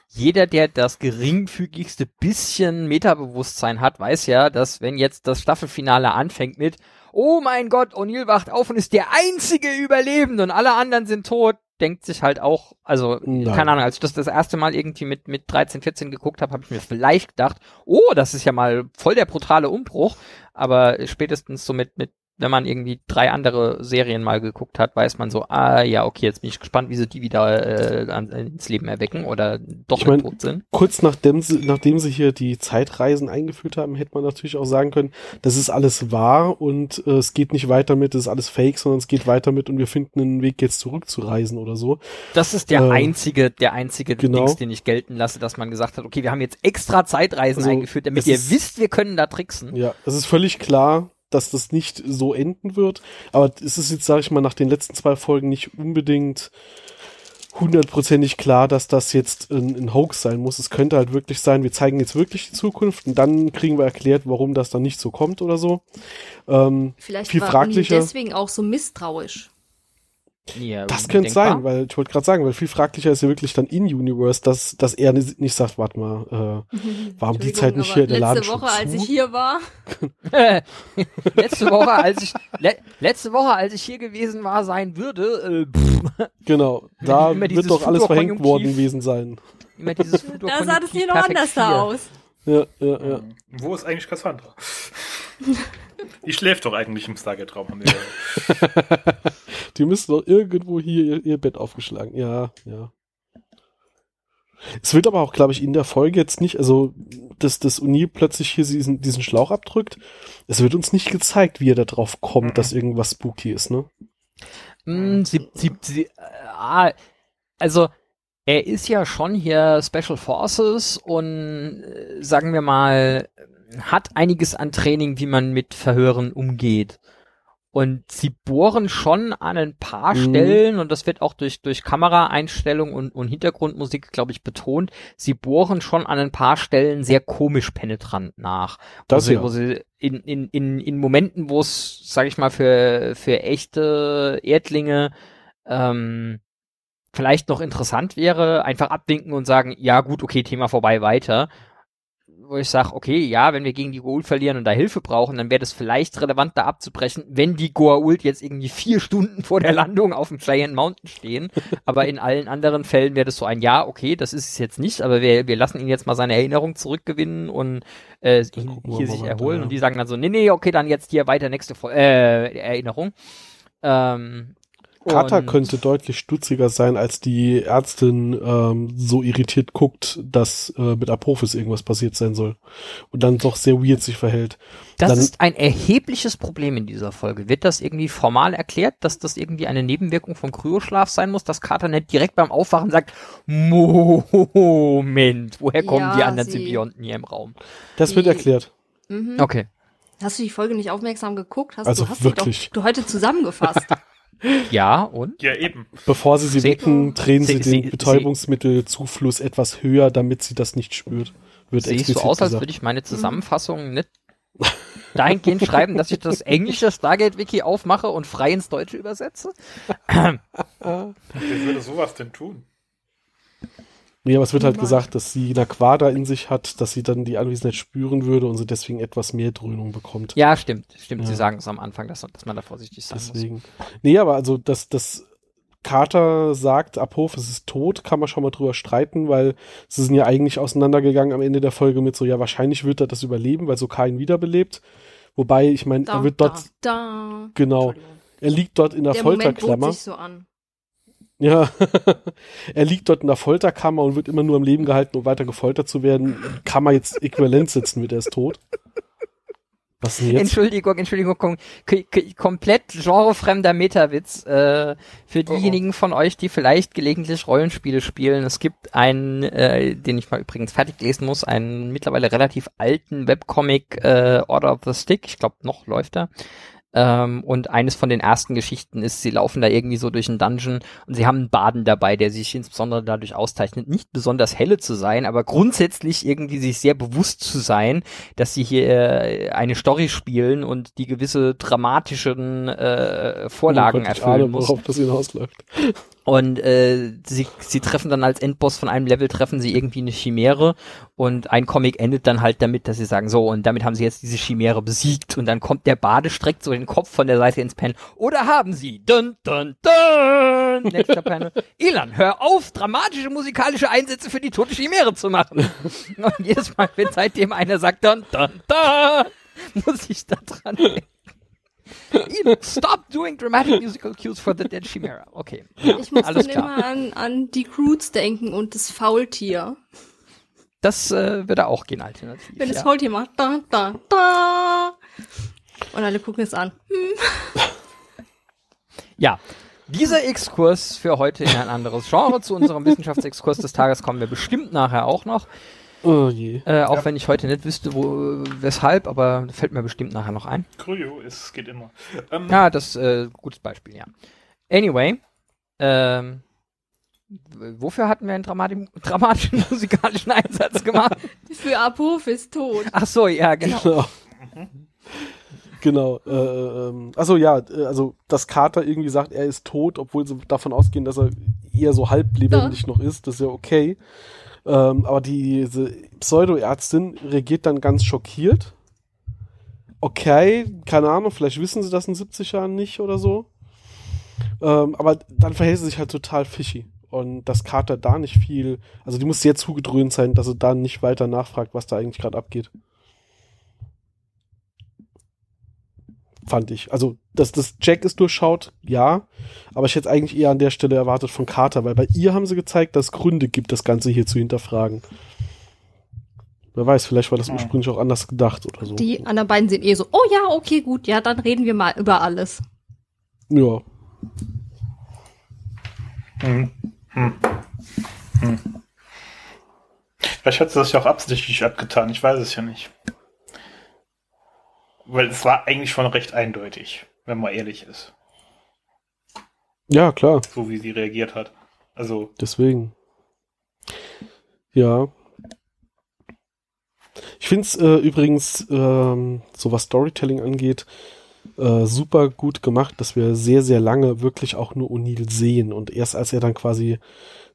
Speaker 3: jeder, der das geringfügigste bisschen Metabewusstsein hat, weiß ja, dass wenn jetzt das Staffelfinale anfängt mit Oh mein Gott, O'Neill wacht auf und ist der einzige Überlebende und alle anderen sind tot, denkt sich halt auch, also
Speaker 2: Nein.
Speaker 3: keine Ahnung, als ich das das erste Mal irgendwie mit mit 13, 14 geguckt habe, habe ich mir vielleicht gedacht, oh, das ist ja mal voll der brutale Umbruch, aber spätestens so mit mit wenn man irgendwie drei andere Serien mal geguckt hat, weiß man so, ah ja, okay, jetzt bin ich gespannt, wie sie die wieder äh, an, ins Leben erwecken oder doch
Speaker 2: Ich mein,
Speaker 3: tot sind.
Speaker 2: Kurz nachdem sie, nachdem sie hier die Zeitreisen eingeführt haben, hätte man natürlich auch sagen können, das ist alles wahr und äh, es geht nicht weiter mit, das ist alles fake, sondern es geht weiter mit und wir finden einen Weg jetzt zurückzureisen oder so.
Speaker 3: Das ist der
Speaker 2: Äh,
Speaker 3: einzige, der einzige
Speaker 2: genau.
Speaker 3: Dings, den ich gelten lasse, dass man gesagt hat, okay, wir haben jetzt extra Zeitreisen
Speaker 2: Also,
Speaker 3: eingeführt, damit ihr
Speaker 2: ist-
Speaker 3: wisst, wir können da tricksen.
Speaker 2: Ja, es ist völlig klar, dass das nicht so enden wird, aber es ist jetzt, sage ich mal, nach den letzten zwei Folgen nicht unbedingt hundertprozentig klar, dass das jetzt ein, ein Hoax sein muss. Es könnte halt wirklich sein, wir zeigen jetzt wirklich die Zukunft und dann kriegen wir erklärt, warum das dann nicht so kommt oder so. Ähm,
Speaker 1: Vielleicht
Speaker 2: Viel
Speaker 1: war deswegen auch so misstraurisch.
Speaker 3: Ja,
Speaker 2: Das könnte
Speaker 3: denkbar.
Speaker 2: sein, weil ich wollte gerade sagen, weil viel fraglicher ist ja wirklich dann in Universe, dass, dass er nicht nicht sagt, warte mal, äh, [LAUGHS] warum die Zeit nicht
Speaker 1: aber
Speaker 2: hier der Laden
Speaker 1: Letzte Woche, als ich hier war, [LAUGHS]
Speaker 3: letzte Woche, als ich le letzte Woche, als ich hier gewesen war, sein würde, äh, pff,
Speaker 2: Genau, [LAUGHS] da wird doch alles verhängt worden gewesen sein.
Speaker 3: immer dieses
Speaker 1: da sah das hier noch anders da aus.
Speaker 2: Ja, ja, ja.
Speaker 4: Wo ist eigentlich Cassandra? Die schläft doch eigentlich im Stargate-Raum. haben wir- [LAUGHS]
Speaker 2: Die müssen doch irgendwo hier ihr, ihr Bett aufgeschlagen. Ja, ja. Es wird aber auch, glaube ich, in der Folge jetzt nicht, also, dass das Uni plötzlich hier diesen, diesen Schlauch abdrückt. Es wird uns nicht gezeigt, wie er da drauf kommt,
Speaker 4: Mhm.
Speaker 2: dass irgendwas spooky ist, ne?
Speaker 3: Mm, sie, sie, sie, äh, ah, also er ist ja schon hier Special Forces und äh, sagen wir mal hat einiges an Training, wie man mit Verhören umgeht. Und sie bohren schon an ein paar
Speaker 2: Mhm.
Speaker 3: Stellen und das wird auch durch durch Kameraeinstellung und, und Hintergrundmusik, glaube ich, betont. Sie bohren schon an ein paar Stellen sehr komisch penetrant nach
Speaker 2: Das
Speaker 3: wo sie,
Speaker 2: ja.
Speaker 3: wo sie in, in, in, in Momenten, wo es, sag ich mal, für, für echte Erdlinge ähm, vielleicht noch interessant wäre, einfach abwinken und sagen, ja gut, okay, Thema vorbei, weiter. Wo ich sage, okay, ja, wenn wir gegen die Goa'uld verlieren und da Hilfe brauchen, dann wäre das vielleicht relevant, da abzubrechen, wenn die Goa'uld jetzt irgendwie vier Stunden vor der Landung auf dem Giant Mountain stehen. Aber in allen anderen Fällen wäre das so ein, ja, okay, das ist es jetzt nicht, aber wir, wir lassen ihn jetzt mal seine Erinnerung zurückgewinnen und äh, ihn hier sich
Speaker 2: weiter,
Speaker 3: erholen.
Speaker 2: ja.
Speaker 3: Und die sagen dann so, nee, nee, okay, dann jetzt hier weiter nächste Fol äh, Erinnerung. Ähm,
Speaker 2: Carter
Speaker 3: und-
Speaker 2: könnte deutlich stutziger sein, als die Ärztin ähm, so irritiert guckt, dass äh, mit Apophis irgendwas passiert sein soll. Und dann doch sehr weird sich verhält.
Speaker 3: Das
Speaker 2: Dann-
Speaker 3: ist ein erhebliches Problem in dieser Folge. Wird das irgendwie formal erklärt, dass das irgendwie eine Nebenwirkung vom Kryoschlaf sein muss, dass Carter nicht direkt beim Aufwachen sagt, Moment, woher kommen
Speaker 1: Ja,
Speaker 3: die anderen Symbionten hier im Raum?
Speaker 2: Das wird erklärt.
Speaker 1: Mhm.
Speaker 3: Okay.
Speaker 1: Hast du die Folge nicht aufmerksam geguckt? Hast
Speaker 2: Also
Speaker 1: du hast
Speaker 2: wirklich.
Speaker 1: sie doch du heute zusammengefasst. [LAUGHS]
Speaker 3: Ja, und?
Speaker 4: Ja, eben.
Speaker 2: Bevor sie sie wecken, drehen sie,
Speaker 3: sie-
Speaker 2: den
Speaker 3: sie-
Speaker 2: Betäubungsmittelzufluss etwas höher, damit sie das nicht spürt. Wird
Speaker 3: Sehe ich so aus, als würde ich meine Zusammenfassung nicht dahingehend schreiben, dass ich das [LAUGHS] englische Stargate-Wiki aufmache und frei ins Deutsche übersetze?
Speaker 4: Wer würde sowas denn tun?
Speaker 2: Nee, aber es wird halt gesagt, dass sie eine Quader in sich hat, dass sie dann die Anwesenheit spüren würde und sie deswegen etwas mehr Dröhnung bekommt.
Speaker 3: Ja, stimmt. Stimmt,
Speaker 2: Ja.
Speaker 3: Sie sagen es am Anfang, dass, dass man da vorsichtig sein muss.
Speaker 2: Deswegen. Nee, aber also, dass das Carter sagt, Apophis ist tot, kann man schon mal drüber streiten, weil sie sind ja eigentlich auseinandergegangen am Ende der Folge mit so, ja, wahrscheinlich wird er das überleben, weil so Kain wiederbelebt. Wobei, ich meine, er wird dort,
Speaker 1: da, da.
Speaker 2: genau, er liegt dort in der,
Speaker 1: Der Moment bot
Speaker 2: Folterklammer.
Speaker 1: sich so an.
Speaker 2: Ja, [LAUGHS] er liegt dort in der Folterkammer und wird immer nur am Leben gehalten, um weiter gefoltert zu werden. Kann man jetzt äquivalent sitzen, wird er ist tot. Was denn jetzt?
Speaker 3: Entschuldigung, Entschuldigung, kom komplett genrefremder Metawitz äh, für diejenigen von euch, die vielleicht gelegentlich Rollenspiele spielen. Es gibt einen, äh, den ich mal übrigens fertig lesen muss, einen mittlerweile relativ alten Webcomic äh, Order of the Stick. Ich glaube, noch läuft er. Ähm, und eines von den ersten Geschichten ist, sie laufen da irgendwie so durch einen Dungeon und sie haben einen Baden dabei, der sich insbesondere dadurch auszeichnet, nicht besonders helle zu sein, aber grundsätzlich irgendwie sich sehr bewusst zu sein, dass sie hier äh, eine Story spielen und die gewisse dramatischen äh, Vorlagen
Speaker 2: Oh Gott,
Speaker 3: erfüllen
Speaker 2: ahne,
Speaker 3: muss.
Speaker 2: worauf das hinausläuft.
Speaker 3: Und äh, sie, sie treffen dann als Endboss von einem Level, treffen sie irgendwie eine Chimäre und ein Comic endet dann halt damit, dass sie sagen, so, und damit haben sie jetzt diese Chimäre besiegt und dann kommt der Bade, streckt so den Kopf von der Seite ins Panel. Oder haben sie? Dun, dun, dun! Nächster Panel. [LAUGHS] Elan, hör auf, dramatische musikalische Einsätze für die tote Chimäre zu machen. Und jedes Mal, wenn seitdem einer sagt, dun, dun, dun, muss ich da dran denken. Stop doing dramatic musical cues for the dead Chimera. Okay.
Speaker 1: Ich muss
Speaker 3: Alles
Speaker 1: dann
Speaker 3: klar.
Speaker 1: immer an, an die Croods denken und das Faultier.
Speaker 3: Das äh, würde auch gehen, alternativ.
Speaker 1: Wenn das
Speaker 3: ja.
Speaker 1: Faultier macht, da, da, da. Und alle gucken es an.
Speaker 3: ja. Dieser Exkurs für heute in ein anderes Genre. Zu unserem [LAUGHS] Wissenschaftsexkurs des Tages kommen wir bestimmt nachher auch noch.
Speaker 2: Oh je.
Speaker 3: Äh, auch
Speaker 4: Ja.
Speaker 3: wenn ich heute nicht wüsste, wo, weshalb, aber fällt mir bestimmt nachher noch ein.
Speaker 4: Kryo, es geht immer. Ähm,
Speaker 3: Ja, das äh, gutes Beispiel, ja. Anyway, ähm, wofür hatten wir einen dramati [LAUGHS] dramatischen musikalischen Einsatz gemacht? [LAUGHS]
Speaker 1: Für Apophis ist tot.
Speaker 3: Ach so, ja, genau.
Speaker 2: Genau. Genau. Äh, ähm, also ja, äh, also dass Carter irgendwie sagt, er ist tot, obwohl sie davon ausgehen, dass er eher so halb lebendig noch ist, das ist ja okay. Ähm, aber diese Pseudoärztin reagiert dann ganz schockiert. Okay, keine Ahnung, vielleicht wissen sie das in 70 Jahren nicht oder so. Ähm, aber dann verhält sie sich halt total fishy. Und dass Carter da nicht viel, also die muss sehr zugedröhnt sein, dass er da nicht weiter nachfragt, was da eigentlich gerade abgeht. Fand ich. Also, dass das Jack es durchschaut, ja, aber ich hätte eigentlich eher an der Stelle erwartet von Carter, weil bei ihr haben sie gezeigt, dass es Gründe gibt, das Ganze hier zu hinterfragen. Wer weiß, vielleicht war das ursprünglich auch anders gedacht oder so.
Speaker 1: Die anderen beiden sind eh so, oh ja, okay, gut, ja, dann reden wir mal über alles.
Speaker 2: Ja.
Speaker 4: Hm. Hm. Hm. Vielleicht hat sie das ja auch absichtlich abgetan, ich weiß es ja nicht. Weil es war eigentlich schon recht eindeutig, wenn man ehrlich ist,
Speaker 2: Ja, klar,
Speaker 4: so wie sie reagiert hat. Also,
Speaker 2: deswegen. Ja. Ich finde es äh, übrigens, ähm, so was Storytelling angeht, äh, super gut gemacht, dass wir sehr, sehr lange wirklich auch nur O'Neill sehen und erst als er dann quasi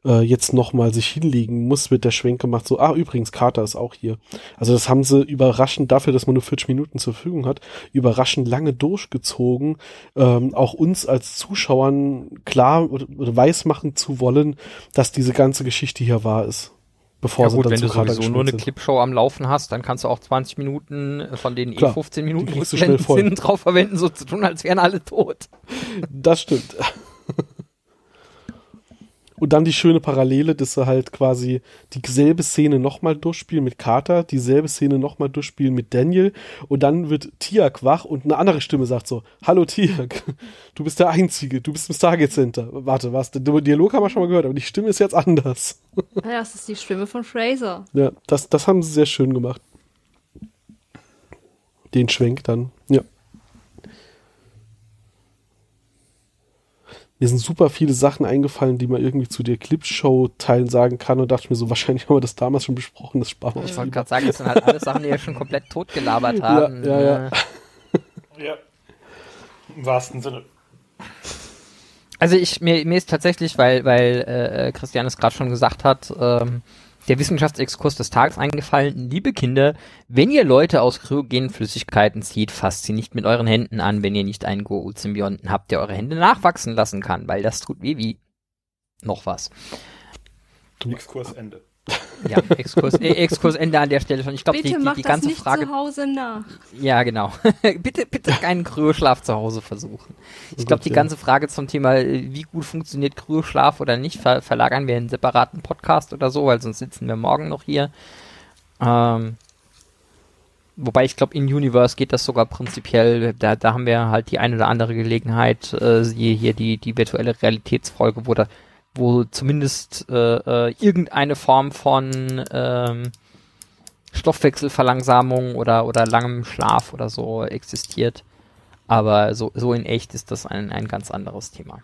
Speaker 2: äh, jetzt nochmal sich hinlegen muss, wird der Schwenk gemacht, so, ah, übrigens, Carter ist auch hier. Also das haben sie überraschend dafür, dass man nur 40 Minuten zur Verfügung hat, überraschend lange durchgezogen, ähm, auch uns als Zuschauern klar oder, oder weiß machen zu wollen, dass diese ganze Geschichte hier wahr ist. Bevor
Speaker 3: Ja
Speaker 2: sie
Speaker 3: gut, wenn du sowieso nur eine
Speaker 2: sind.
Speaker 3: Clipshow am Laufen hast, dann kannst du auch 20 Minuten, von denen eh
Speaker 2: Klar,
Speaker 3: 15 Minuten Rückblenden sind, [LAUGHS] drauf verwenden, so zu tun, als wären alle tot.
Speaker 2: Das stimmt. Und dann die schöne Parallele, dass sie halt quasi dieselbe Szene nochmal durchspielen mit Carter, dieselbe Szene nochmal durchspielen mit Daniel und dann wird Tiak wach und eine andere Stimme sagt so, hallo Tiak, du bist der Einzige, du bist im Stargate Center. Warte, was, den Dialog haben wir schon mal gehört, aber die Stimme ist jetzt anders.
Speaker 1: Ja, das ist die Stimme von Fraser.
Speaker 2: Ja, das, das haben sie sehr schön gemacht. Den Schwenk dann, ja. Mir sind super viele Sachen eingefallen, die man irgendwie zu der Clipshow-Teilen sagen kann und dachte ich mir so, wahrscheinlich haben wir das damals schon besprochen, das sparen wir
Speaker 3: Ich wollte gerade sagen, das sind halt alles Sachen, die wir schon komplett totgelabert haben.
Speaker 2: ja, ja.
Speaker 3: Äh,
Speaker 4: ja. Im wahrsten Sinne.
Speaker 3: Also ich mir, mir ist tatsächlich, weil weil äh, Christian es gerade schon gesagt hat, ähm, der Wissenschaftsexkurs des Tages eingefallen. Liebe Kinder, wenn ihr Leute aus kryogenen Flüssigkeiten zieht, fasst sie nicht mit euren Händen an, wenn ihr nicht einen Go-Symbionten habt, der eure Hände nachwachsen lassen kann, weil das tut weh wie noch was.
Speaker 4: Exkursende.
Speaker 3: Ja, Exkurs, äh, Exkursende an der Stelle schon. Ich glaube, die, die, die
Speaker 1: das
Speaker 3: ganze
Speaker 1: nicht
Speaker 3: Frage.
Speaker 1: zu Hause nach.
Speaker 3: Ja, genau. [LAUGHS] bitte, bitte keinen Kryoschlaf zu Hause versuchen. Ich glaube, die ganze Frage zum Thema, äh, wie gut funktioniert Kryoschlaf oder nicht, ver verlagern wir in einen separaten Podcast oder so, weil sonst sitzen wir morgen noch hier. Ähm, Wobei ich glaube, in Universe geht das sogar prinzipiell. Da, da haben wir halt die eine oder andere Gelegenheit, äh, siehe hier die, die virtuelle Realitätsfolge, wo da, wo zumindest äh, äh, irgendeine Form von ähm, Stoffwechselverlangsamung oder, oder langem Schlaf oder so existiert. Aber so, so in echt ist das ein, ein ganz anderes Thema.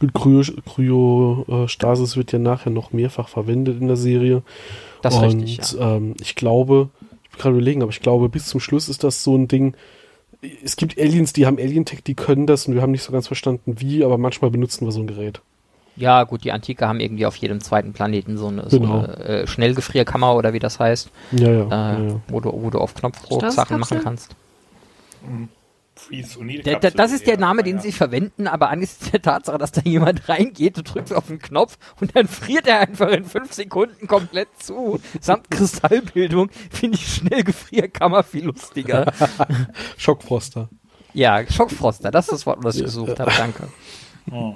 Speaker 2: Gut, Kryo- Kryostasis wird ja nachher noch mehrfach verwendet in der Serie.
Speaker 3: Das
Speaker 2: Und
Speaker 3: richtig, ja.
Speaker 2: ähm, ich glaube, ich bin gerade überlegen, aber ich glaube, bis zum Schluss ist das so ein Ding. Es gibt Aliens, die haben Alien-Tech, die können das und wir haben nicht so ganz verstanden, wie, aber manchmal benutzen wir so ein Gerät.
Speaker 3: Ja, gut, die Antike haben irgendwie auf jedem zweiten Planeten so eine, so
Speaker 2: Genau.
Speaker 3: eine äh, Schnellgefrierkammer oder wie das heißt,
Speaker 2: Ja, ja.
Speaker 3: äh,
Speaker 2: ja, ja.
Speaker 3: Wo, du, wo du auf Knopfdruck? Sachen machen kannst. Da, da, das ist der Name, den sie verwenden, aber angesichts der Tatsache, dass da jemand reingeht, du drückst auf den Knopf und dann friert er einfach in fünf Sekunden komplett zu, samt Kristallbildung, finde ich Schnellgefrierkammer viel lustiger. [LAUGHS]
Speaker 2: Schockfroster.
Speaker 3: ja, Schockfroster, das ist das Wort, was ich
Speaker 2: Ja.
Speaker 3: gesucht habe, danke. [LAUGHS]
Speaker 4: Oh.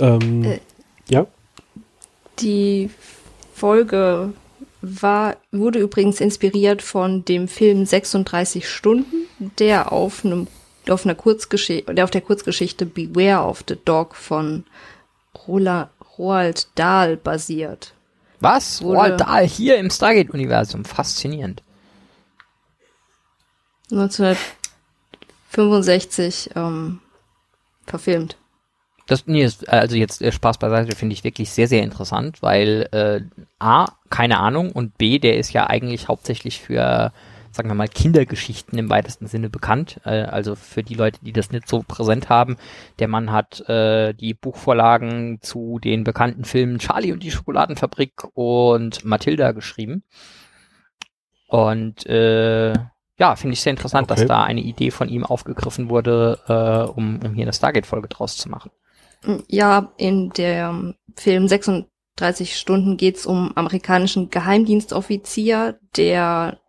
Speaker 2: Ähm,
Speaker 1: Äh.
Speaker 2: ja,
Speaker 1: Die Folge war, wurde übrigens inspiriert von dem Film 36 Stunden, der auf einem auf einer Kurzgeschichte, der auf der Kurzgeschichte Beware of the Dog von Rola, Roald Dahl basiert.
Speaker 3: Was?
Speaker 1: Wurde-
Speaker 3: Roald Dahl hier im Stargate-Universum, faszinierend.
Speaker 1: 1965 ähm, verfilmt.
Speaker 3: Das, nee, ist, also jetzt äh, Spaß beiseite finde ich wirklich sehr, sehr interessant, weil äh, A, keine Ahnung und B, der ist ja eigentlich hauptsächlich für, sagen wir mal, Kindergeschichten im weitesten Sinne bekannt. Äh, also für die Leute, die das nicht so präsent haben. Der Mann hat äh, die Buchvorlagen zu den bekannten Filmen Charlie und die Schokoladenfabrik und Matilda geschrieben. Und äh, ja, finde ich sehr interessant,
Speaker 2: Okay.
Speaker 3: dass da eine Idee von ihm aufgegriffen wurde, äh, um, um hier eine Stargate-Folge draus zu machen.
Speaker 1: Ja, in dem Film 36 Stunden geht's um amerikanischen Geheimdienstoffizier, der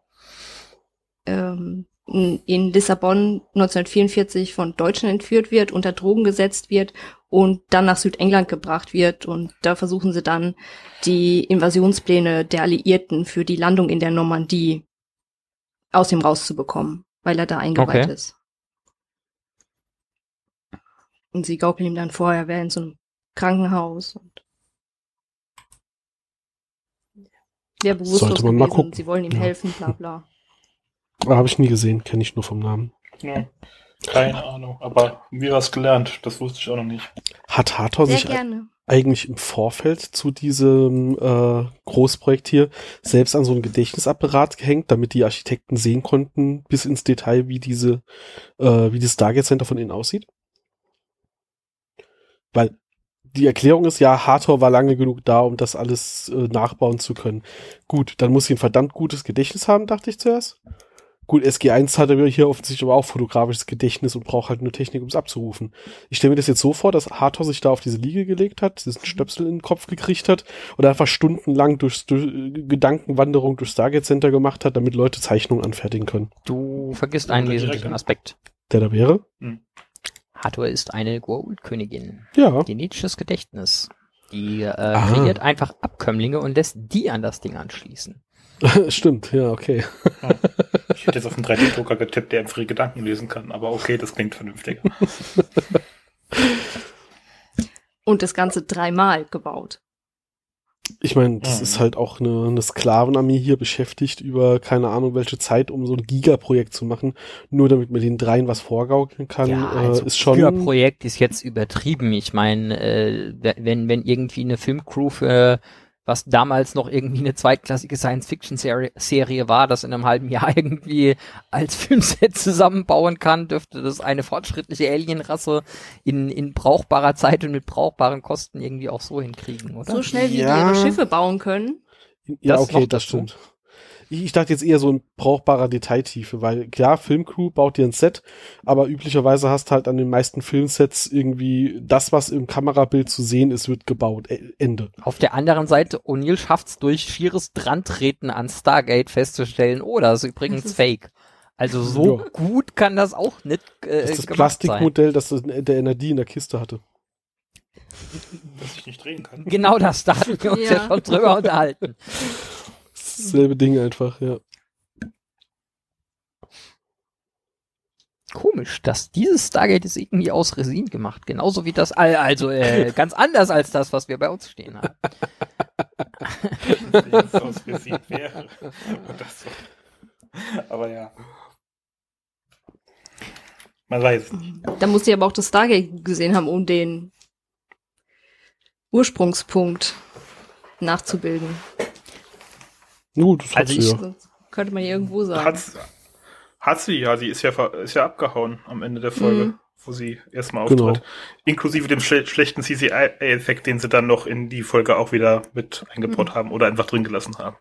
Speaker 1: ähm, in in Lissabon 1944 von Deutschen entführt wird, unter Drogen gesetzt wird und dann nach Südengland gebracht wird. Und da versuchen sie dann die Invasionspläne der Alliierten für die Landung in der Normandie aus ihm rauszubekommen, weil er da eingeweiht
Speaker 3: Okay.
Speaker 1: ist. Und sie gaukeln ihm dann vor, er wäre in so einem Krankenhaus und wäre bewusstlos
Speaker 2: Sollte man mal
Speaker 1: gewesen,
Speaker 2: gucken.
Speaker 1: sie wollen ihm
Speaker 2: Ja.
Speaker 1: helfen, bla bla. [LAUGHS]
Speaker 2: habe ich nie gesehen, kenne ich nur vom Namen.
Speaker 4: Ja. Keine Ahnung, aber mir was gelernt, das wusste ich auch noch nicht.
Speaker 2: Hat Hathor sich
Speaker 1: gerne.
Speaker 2: eigentlich im Vorfeld zu diesem äh, Großprojekt hier selbst an so einen Gedächtnisapparat gehängt, damit die Architekten sehen konnten bis ins Detail, wie diese, äh, wie das Stargate Center von innen aussieht? Weil die Erklärung ist ja, Hathor war lange genug da, um das alles äh, nachbauen zu können. Gut, dann muss sie ein verdammt gutes Gedächtnis haben, dachte ich zuerst. Gut, SG1 hatte hier offensichtlich aber auch fotografisches Gedächtnis und braucht halt nur Technik, um es abzurufen. Ich stelle mir das jetzt so vor, dass Hathor sich da auf diese Liege gelegt hat, diesen Stöpsel in den Kopf gekriegt hat und einfach stundenlang durch, durch Gedankenwanderung durch Stargate Center gemacht hat, damit Leute Zeichnungen anfertigen können.
Speaker 3: Du vergisst einen wesentlichen
Speaker 4: direkt-
Speaker 3: Aspekt.
Speaker 2: Der da wäre?
Speaker 3: Hathor ist eine Goa'uld-Königin.
Speaker 2: Ja.
Speaker 3: Genetisches Gedächtnis. Die äh,
Speaker 2: Aha.
Speaker 3: kreiert einfach Abkömmlinge und lässt die an das Ding anschließen. [LAUGHS]
Speaker 2: Stimmt, ja, okay.
Speaker 4: Ich hätte jetzt auf einen 3D-Drucker getippt, der einfach ihre Gedanken lesen kann, aber okay, das klingt vernünftiger. [LAUGHS]
Speaker 1: Und das Ganze dreimal gebaut.
Speaker 2: Ich meine, das
Speaker 4: Mhm.
Speaker 2: ist halt auch eine, eine Sklavenarmee hier beschäftigt über keine Ahnung welche Zeit, um so ein Gigaprojekt zu machen, nur damit man den dreien was vorgaukeln kann, äh, ist schon.
Speaker 3: Projekt ist jetzt übertrieben. Ich meine, äh, wenn, wenn irgendwie eine Filmcrew für was damals noch irgendwie eine zweitklassige Science-Fiction-Serie Serie war, das in einem halben Jahr [LAUGHS] irgendwie als Filmset zusammenbauen kann, dürfte das eine fortschrittliche Alienrasse in, in brauchbarer Zeit und mit brauchbaren Kosten irgendwie auch so hinkriegen, oder?
Speaker 1: So schnell, wie
Speaker 2: Ja.
Speaker 1: die ihre Schiffe bauen können.
Speaker 2: Ja,
Speaker 3: Das
Speaker 2: okay, das stimmt. Ich, ich dachte jetzt eher so in brauchbarer Detailtiefe, weil klar, Filmcrew baut dir ein Set, aber üblicherweise hast halt an den meisten Filmsets irgendwie das, was im Kamerabild zu sehen ist, wird gebaut. Ä- Ende.
Speaker 3: Auf der anderen Seite, O'Neill schafft's durch schieres Drantreten an Stargate festzustellen, oh, das ist übrigens
Speaker 1: Das ist-
Speaker 3: fake. Also so
Speaker 2: Ja.
Speaker 3: gut kann das auch nicht äh,
Speaker 2: Das ist das
Speaker 3: gemacht sein.
Speaker 2: Plastikmodell, das der Energie in der Kiste hatte.
Speaker 4: Dass ich nicht drehen kann.
Speaker 3: Genau das, da hatten wir uns ja,
Speaker 1: Ja.
Speaker 3: schon drüber [LAUGHS] unterhalten.
Speaker 2: Das Dasselbe Ding einfach, ja.
Speaker 3: Komisch, dass dieses Stargate ist irgendwie aus Resin gemacht, genauso wie das, al- also äh, [LAUGHS] ganz anders als das, was wir bei uns stehen haben.
Speaker 4: Wie es wäre. Und das so. Aber ja. Man weiß es nicht.
Speaker 1: Da muss sie aber auch das Stargate gesehen haben, um den Ursprungspunkt nachzubilden.
Speaker 2: Gut, das
Speaker 3: Also
Speaker 2: hat sie
Speaker 3: ich-
Speaker 2: ja.
Speaker 1: Könnte man irgendwo sagen.
Speaker 4: Hat's, hat sie, ja, sie ist ja, ist ja abgehauen am Ende der Folge,
Speaker 1: Mhm.
Speaker 4: wo sie erstmal
Speaker 2: Genau.
Speaker 4: auftritt. Inklusive dem schle schlechten CCI-Effekt, den sie dann noch in die Folge auch wieder mit eingebaut
Speaker 1: Mhm.
Speaker 4: haben oder einfach drin gelassen haben.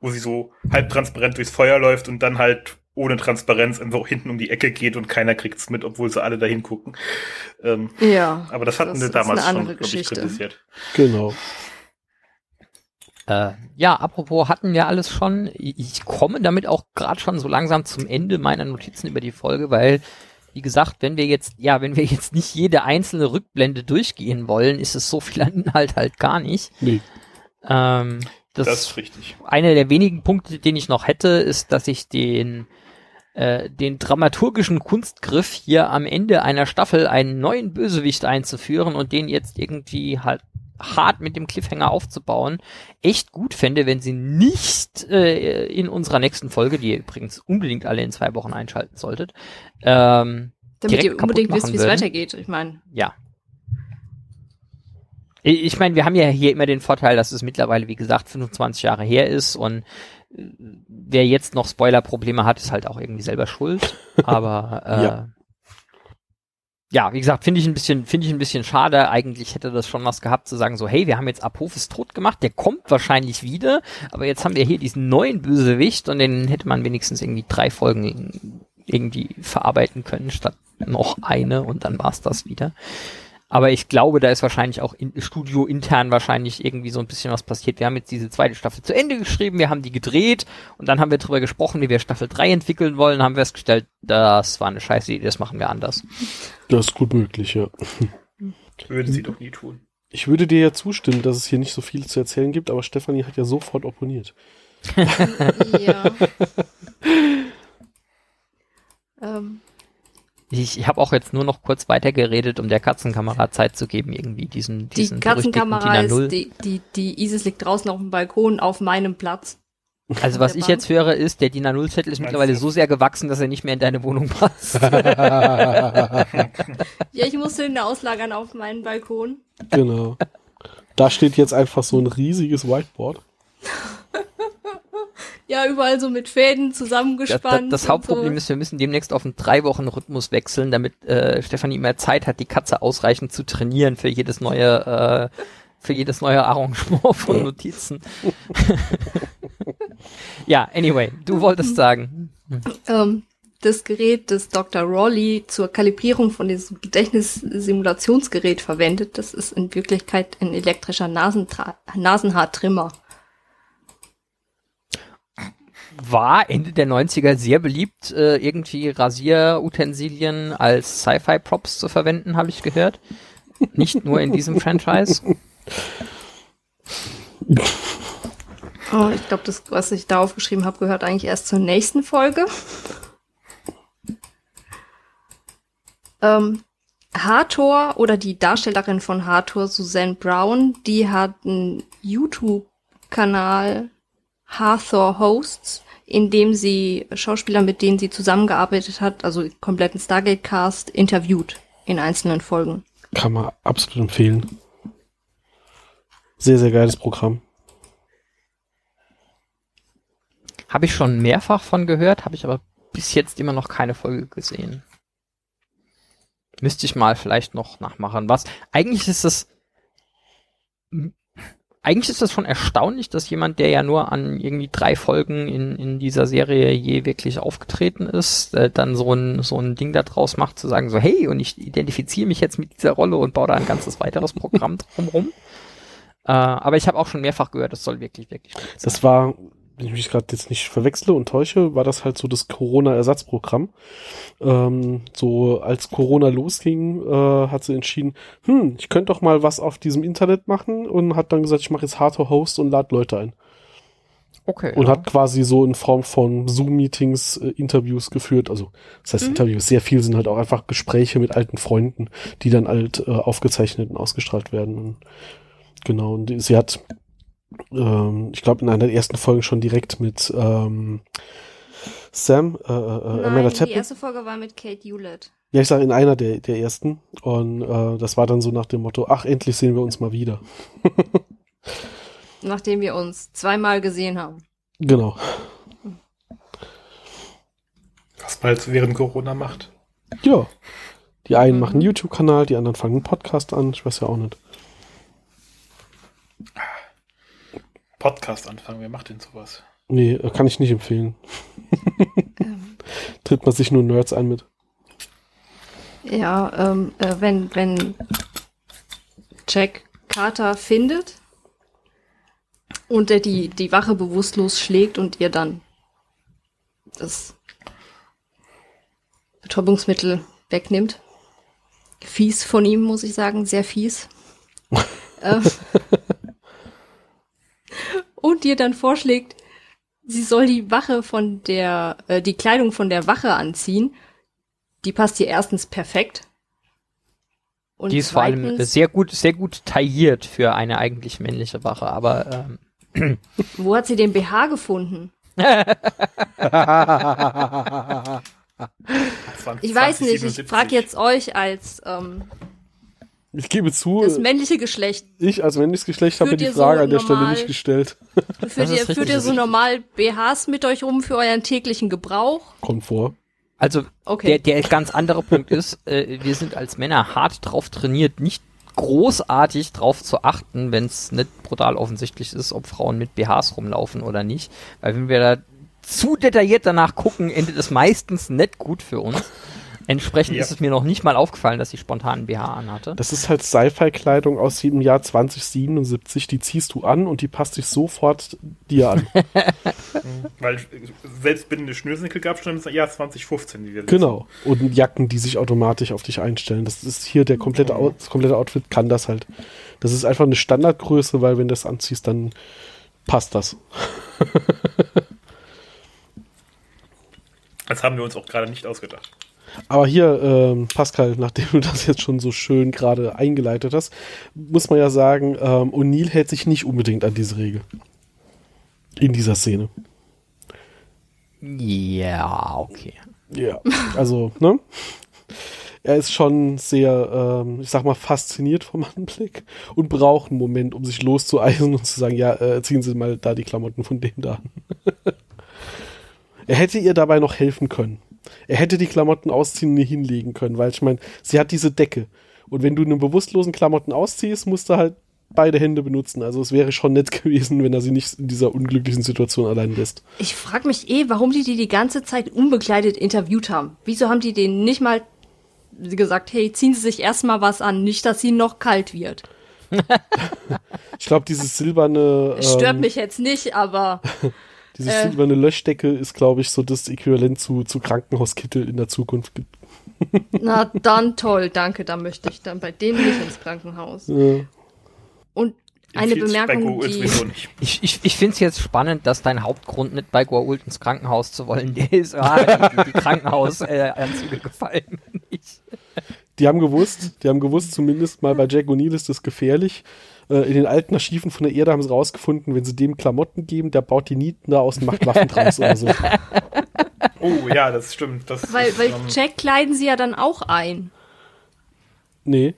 Speaker 4: Wo sie so halb transparent durchs Feuer läuft und dann halt ohne Transparenz einfach hinten um die Ecke geht und keiner kriegt's mit, obwohl sie alle dahin gucken. Ähm,
Speaker 1: ja.
Speaker 4: aber das hatten
Speaker 1: Das
Speaker 4: wir
Speaker 1: ist
Speaker 4: damals
Speaker 1: eine
Speaker 4: schon,
Speaker 1: andere
Speaker 4: glaube ich,
Speaker 1: Geschichte.
Speaker 4: kritisiert.
Speaker 2: Genau.
Speaker 3: Äh, ja, apropos hatten wir alles schon. Ich komme damit auch gerade schon so langsam zum Ende meiner Notizen über die Folge, weil, wie gesagt, wenn wir jetzt, ja, wenn wir jetzt nicht jede einzelne Rückblende durchgehen wollen, ist es so viel [LAUGHS] an Inhalt halt gar nicht.
Speaker 2: Nee.
Speaker 3: Ähm, das,
Speaker 4: Das ist richtig.
Speaker 3: einer der wenigen Punkte, den ich noch hätte, ist, dass ich den äh, den dramaturgischen Kunstgriff hier am Ende einer Staffel einen neuen Bösewicht einzuführen und den jetzt irgendwie halt hart mit dem Cliffhanger aufzubauen, echt gut fände, wenn sie nicht äh, in unserer nächsten Folge, die ihr übrigens unbedingt alle in zwei Wochen einschalten solltet, ähm,
Speaker 1: Damit
Speaker 3: direkt
Speaker 1: ihr unbedingt wisst, wie es weitergeht. Ich meine,
Speaker 3: ja. Ich ich meine, wir haben ja hier immer den Vorteil, dass es mittlerweile, wie gesagt, 25 Jahre her ist und äh, wer jetzt noch Spoiler-Probleme hat, ist halt auch irgendwie selber schuld. [LAUGHS] Aber äh,
Speaker 2: Ja.
Speaker 3: Ja. wie gesagt, finde ich ein bisschen, finde ich ein bisschen schade. Eigentlich hätte das schon was gehabt zu sagen, so, hey, wir haben jetzt Apophis tot gemacht, der kommt wahrscheinlich wieder, aber jetzt haben wir hier diesen neuen Bösewicht und den hätte man wenigstens irgendwie drei Folgen irgendwie verarbeiten können, statt noch eine und dann war's das wieder. Aber ich glaube, da ist wahrscheinlich auch in, Studio intern wahrscheinlich irgendwie so ein bisschen was passiert. Wir haben jetzt diese zweite Staffel zu Ende geschrieben, wir haben die gedreht und dann haben wir drüber gesprochen, wie wir Staffel 3 entwickeln wollen, haben festgestellt, das war eine scheiße Idee, das machen wir anders.
Speaker 2: Das ist gut möglich, ja.
Speaker 4: Würde sie doch nie tun.
Speaker 2: Ich würde dir ja zustimmen, dass es hier nicht so viel zu erzählen gibt, aber Stefanie hat ja sofort opponiert.
Speaker 1: ja. [LAUGHS] ähm,
Speaker 3: Ich, ich habe auch jetzt nur noch kurz weitergeredet, um der Katzenkamera Zeit zu geben, irgendwie diesen,
Speaker 1: die
Speaker 3: diesen berüchtigten
Speaker 1: Katzenkamera
Speaker 3: A0.
Speaker 1: ist, die, die, die Isis liegt draußen auf dem Balkon auf meinem Platz.
Speaker 3: Also was ich jetzt höre, ist, der DIN A0-Zettel ist
Speaker 4: Meinst
Speaker 3: mittlerweile so sehr gewachsen, dass er nicht mehr in deine Wohnung passt. [LAUGHS] [LAUGHS]
Speaker 1: Ja, ich musste den auslagern auf meinen Balkon.
Speaker 2: genau. Da steht jetzt einfach so ein riesiges Whiteboard. [LAUGHS]
Speaker 1: Ja, überall so mit Fäden
Speaker 3: Das,
Speaker 1: zusammengespannt.
Speaker 3: das, das
Speaker 1: und
Speaker 3: Hauptproblem
Speaker 1: so.
Speaker 3: ist, wir müssen demnächst auf einen drei Wochen Rhythmus wechseln, damit äh, Stefanie mehr Zeit hat, die Katze ausreichend zu trainieren für jedes neue, äh, für jedes neue Arrangement von Notizen. [LAUGHS] ja, anyway, du wolltest sagen.
Speaker 1: ähm, das Gerät, das Dr. Rawley zur Kalibrierung von diesem Gedächtnissimulationsgerät verwendet, das ist in Wirklichkeit ein elektrischer Nasenhaartrimmer.
Speaker 3: War Ende der 90er sehr beliebt, äh, irgendwie Rasierutensilien als Sci-Fi-Props zu verwenden, habe ich gehört. Nicht nur in diesem [LAUGHS] Franchise.
Speaker 1: Oh, ich glaube, das, was ich da aufgeschrieben habe, gehört eigentlich erst zur nächsten Folge. Ähm, Hathor oder die Darstellerin von Hathor, Suzanne Brown, die hat einen YouTube-Kanal Hathor Hosts, in dem sie Schauspieler, mit denen sie zusammengearbeitet hat, also den kompletten Stargate-Cast, interviewt in einzelnen Folgen.
Speaker 2: Kann man absolut empfehlen. Sehr, sehr geiles Programm.
Speaker 3: Habe ich schon mehrfach von gehört, habe ich aber bis jetzt immer noch keine Folge gesehen. Müsste ich mal vielleicht noch nachmachen. Was? Eigentlich ist das, eigentlich ist das schon erstaunlich, dass jemand, der ja nur an irgendwie drei Folgen in, in dieser Serie je wirklich aufgetreten ist, äh, dann so ein, so ein Ding da draus macht, zu sagen so, hey, und ich identifiziere mich jetzt mit dieser Rolle und baue da ein ganzes weiteres Programm [LAUGHS] drumrum. Äh, aber ich habe auch schon mehrfach gehört, das soll wirklich, wirklich.
Speaker 2: Das war, wenn ich mich gerade jetzt nicht verwechsle und täusche, war das halt so das Corona-Ersatzprogramm. Ähm, so als Corona losging, äh, hat sie entschieden, hm, ich könnte doch mal was auf diesem Internet machen und hat dann gesagt, ich mache jetzt Hardcore Host und lade Leute ein.
Speaker 3: Okay.
Speaker 2: und
Speaker 3: ja.
Speaker 2: hat quasi so in Form von Zoom-Meetings äh, Interviews geführt. Also das heißt
Speaker 1: Mhm.
Speaker 2: Interviews, sehr viel sind halt auch einfach Gespräche mit alten Freunden, die dann halt äh, aufgezeichnet und ausgestrahlt werden. Und, genau, und sie hat, ähm, ich glaube, in einer der ersten Folgen schon direkt mit ähm, Sam, äh, äh, Amanda
Speaker 1: Nein, die erste Folge war mit Kate Hewlett.
Speaker 2: Ja, ich sage in einer der, der ersten. Und äh, das war dann so nach dem Motto, ach, endlich sehen wir uns mal wieder. [LAUGHS]
Speaker 1: Nachdem wir uns zweimal gesehen haben.
Speaker 2: Genau.
Speaker 4: Was man halt während Corona macht.
Speaker 2: Ja. Die einen
Speaker 1: Mhm.
Speaker 2: machen einen YouTube-Kanal, die anderen fangen einen Podcast an. Ich weiß ja auch nicht.
Speaker 4: Podcast anfangen, wer macht denn sowas?
Speaker 2: Nee, äh, kann ich nicht empfehlen.
Speaker 1: Ähm, [LAUGHS]
Speaker 2: Tritt man sich nur Nerds ein mit.
Speaker 1: ja, ähm, äh, wenn, wenn Jack Carter findet und er die, die Wache bewusstlos schlägt und ihr dann das Betäubungsmittel wegnimmt. Fies von ihm, muss ich sagen, sehr fies. [LAUGHS] ähm, und ihr dann vorschlägt, sie soll die Wache von der, äh, die Kleidung von der Wache anziehen. Die passt ihr erstens perfekt. Und
Speaker 3: Die ist vor allem
Speaker 1: zweitens,
Speaker 3: sehr gut, sehr gut tailliert für eine eigentlich männliche Wache, aber ähm, [CLEARS THROAT]
Speaker 1: wo hat sie den BH gefunden? [LAUGHS] Ich weiß nicht, ich frage jetzt euch als ähm,
Speaker 2: Ich gebe zu,
Speaker 1: das männliche Geschlecht.
Speaker 2: ich als männliches Geschlecht habe mir die Frage
Speaker 1: so
Speaker 2: an der Stelle
Speaker 1: normal-
Speaker 2: nicht gestellt. [LAUGHS]
Speaker 1: Führt ihr, führt ihr so normal BHs mit euch rum für euren täglichen Gebrauch?
Speaker 2: Kommt vor.
Speaker 3: also
Speaker 1: Okay.
Speaker 3: der, der ganz andere Punkt ist, äh, wir sind als Männer hart drauf trainiert, nicht großartig drauf zu achten, wenn es nicht brutal offensichtlich ist, ob Frauen mit BHs rumlaufen oder nicht. Weil wenn wir da zu detailliert danach gucken, endet es meistens nicht gut für uns. Entsprechend
Speaker 4: Ja.
Speaker 3: ist es mir noch nicht mal aufgefallen, dass sie spontan einen BH anhatte.
Speaker 2: Das ist halt Sci-Fi-Kleidung aus dem Jahr 2077. Die ziehst du an und die passt sich sofort dir an. [LAUGHS]
Speaker 4: Weil selbstbindende Schnürsenkel gab es schon im Jahr 2015, wie wir
Speaker 2: genau. Und Jacken, die sich automatisch auf dich einstellen. Das ist hier der komplette, Out, das komplette Outfit kann das halt. Das ist einfach eine Standardgröße, weil wenn du das anziehst, dann passt das. [LAUGHS]
Speaker 4: Das haben wir uns auch gerade nicht ausgedacht.
Speaker 2: Aber hier, ähm, Pascal, nachdem du das jetzt schon so schön gerade eingeleitet hast, muss man ja sagen, ähm, O'Neill hält sich nicht unbedingt an diese Regel. In dieser Szene.
Speaker 3: Ja, okay.
Speaker 2: Ja. Also, ne? Er ist schon sehr, ähm, ich sag mal, fasziniert vom Anblick und braucht einen Moment, um sich loszueisen und zu sagen, ja, äh, ziehen Sie mal da die Klamotten von dem da an. [LAUGHS] er hätte ihr dabei noch helfen können. Er hätte die Klamotten ausziehen und hinlegen können, weil ich meine, sie hat diese Decke. Und wenn du einen bewusstlosen Klamotten ausziehst, musst du halt beide Hände benutzen. Also es wäre schon nett [LAUGHS] gewesen, wenn er sie nicht in dieser unglücklichen Situation allein lässt.
Speaker 1: Ich frage mich eh, warum die die die ganze Zeit unbekleidet interviewt haben. Wieso haben die denen nicht mal gesagt, hey, ziehen Sie sich erstmal was an, nicht, dass Ihnen noch kalt wird. [LAUGHS]
Speaker 2: Ich glaube, dieses silberne.
Speaker 1: Es stört
Speaker 2: ähm,
Speaker 1: mich jetzt nicht, aber [LAUGHS]
Speaker 2: Diese
Speaker 1: Äh.
Speaker 2: silberne Löschdecke ist, glaube ich, so das Äquivalent zu, zu Krankenhauskittel in der Zukunft. [LAUGHS]
Speaker 1: na dann toll, danke, da möchte ich dann bei denen nicht ins Krankenhaus.
Speaker 2: Äh,
Speaker 1: Und eine Bemerkung, die.
Speaker 3: Ich, ich, ich finde es jetzt spannend, dass dein Hauptgrund nicht bei Goa'uld ins Krankenhaus zu wollen [LAUGHS] der ist. Ah, die, die Krankenhausanzüge gefallen mir nicht.
Speaker 2: Die haben gewusst, die haben gewusst, zumindest mal bei Jack O'Neill ist das gefährlich. Äh, in den alten Archiven von der Erde haben sie rausgefunden, wenn sie dem Klamotten geben, der baut die Nieten da aus und macht Waffen draus oder so. [LAUGHS]
Speaker 4: Oh ja, das stimmt. Das
Speaker 1: weil, weil
Speaker 4: ähm,
Speaker 1: Jack kleiden sie ja dann auch ein.
Speaker 2: Nee.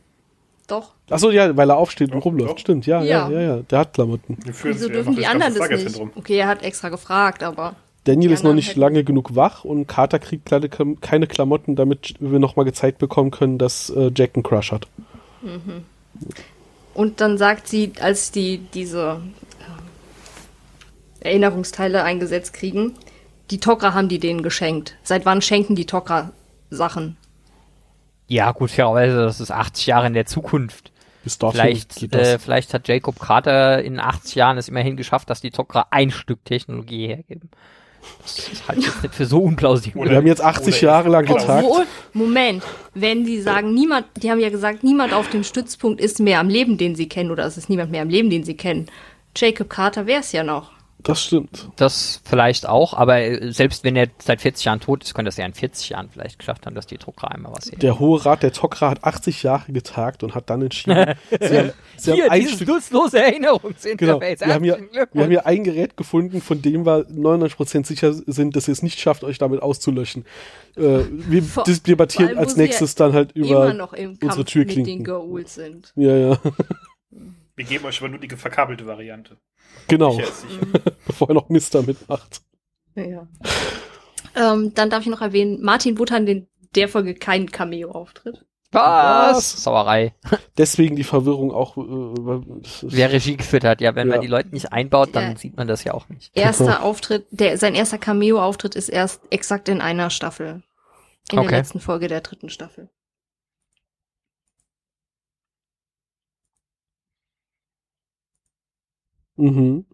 Speaker 1: Doch.
Speaker 2: Achso, ja, weil er aufsteht und
Speaker 4: Doch,
Speaker 2: rumläuft.
Speaker 4: doch.
Speaker 2: Stimmt, ja, ja,
Speaker 1: Ja.
Speaker 2: ja, ja. Der hat Klamotten.
Speaker 1: Wieso dürfen die anderen das nicht? Okay, er hat extra gefragt, aber
Speaker 2: Daniel
Speaker 1: Die
Speaker 2: ist noch
Speaker 1: anderen
Speaker 2: nicht lange genug wach und Carter kriegt keine Klamotten, damit wir nochmal gezeigt bekommen können, dass äh, Jack einen Crush hat.
Speaker 1: Und dann sagt sie, als die diese äh, Erinnerungsteile eingesetzt kriegen, die Tok'ra haben die denen geschenkt. Seit wann schenken die Tok'ra Sachen?
Speaker 3: Ja, gut, fairerweise, das ist 80 Jahre in der Zukunft.
Speaker 2: Bis dorthin
Speaker 3: Vielleicht,
Speaker 2: geht das.
Speaker 3: äh, vielleicht hat Jacob Carter in 80 Jahren es immerhin geschafft, dass die Tok'ra ein Stück Technologie hergeben. Das ist halt jetzt nicht für so unplausibel.
Speaker 4: Oder-
Speaker 2: wir haben jetzt 80
Speaker 4: oder-
Speaker 2: Jahre lang getagt.
Speaker 1: Obwohl, Moment, wenn die sagen, niemand, die haben ja gesagt, niemand auf dem Stützpunkt ist mehr am Leben, den sie kennen, oder es ist niemand mehr am Leben, den sie kennen. Jacob Carter wäre es ja noch.
Speaker 2: Das stimmt.
Speaker 3: Das vielleicht auch, aber äh, selbst wenn er seit 40 Jahren tot ist, könnte es ja in 40 Jahren vielleicht geschafft haben, dass die Drucker einmal was sehen.
Speaker 2: Der Hohe Rat der Tok'ra hat 80 Jahre getagt und hat dann entschieden, [LAUGHS] sie haben, sie
Speaker 3: Hier,
Speaker 2: haben ein Stück,
Speaker 3: nutzlose
Speaker 2: genau,
Speaker 3: Erinnerungsinterface.
Speaker 2: wir haben, hier, wir haben hier ein Gerät gefunden, von dem wir 99% sicher sind, dass ihr es nicht schafft, euch damit auszulöschen. Äh, wir
Speaker 1: Vor-
Speaker 2: debattieren als nächstes dann halt
Speaker 1: Immer
Speaker 2: über,
Speaker 1: noch im
Speaker 2: unsere
Speaker 1: Kampf mit
Speaker 2: Türklinken.
Speaker 1: den Goa'uld sind.
Speaker 2: ja, ja,
Speaker 4: Wir geben euch aber nur die verkabelte Variante.
Speaker 2: Genau, [LAUGHS] bevor er noch Mister mitmacht.
Speaker 1: Ja. ähm, dann darf ich noch erwähnen, Martin hat in der Folge keinen Cameo-Auftritt.
Speaker 3: Was? Sauerei. [LAUGHS]
Speaker 2: Deswegen die Verwirrung auch, äh,
Speaker 3: Wer Regie geführt hat, ja, wenn
Speaker 2: Ja.
Speaker 3: man die Leute nicht einbaut, dann
Speaker 1: Ja.
Speaker 3: sieht man das ja auch nicht.
Speaker 1: Erster [LAUGHS] Auftritt, der, sein erster Cameo-Auftritt ist erst exakt in einer Staffel. In
Speaker 3: Okay.
Speaker 1: der letzten Folge der dritten Staffel.
Speaker 2: Mhm.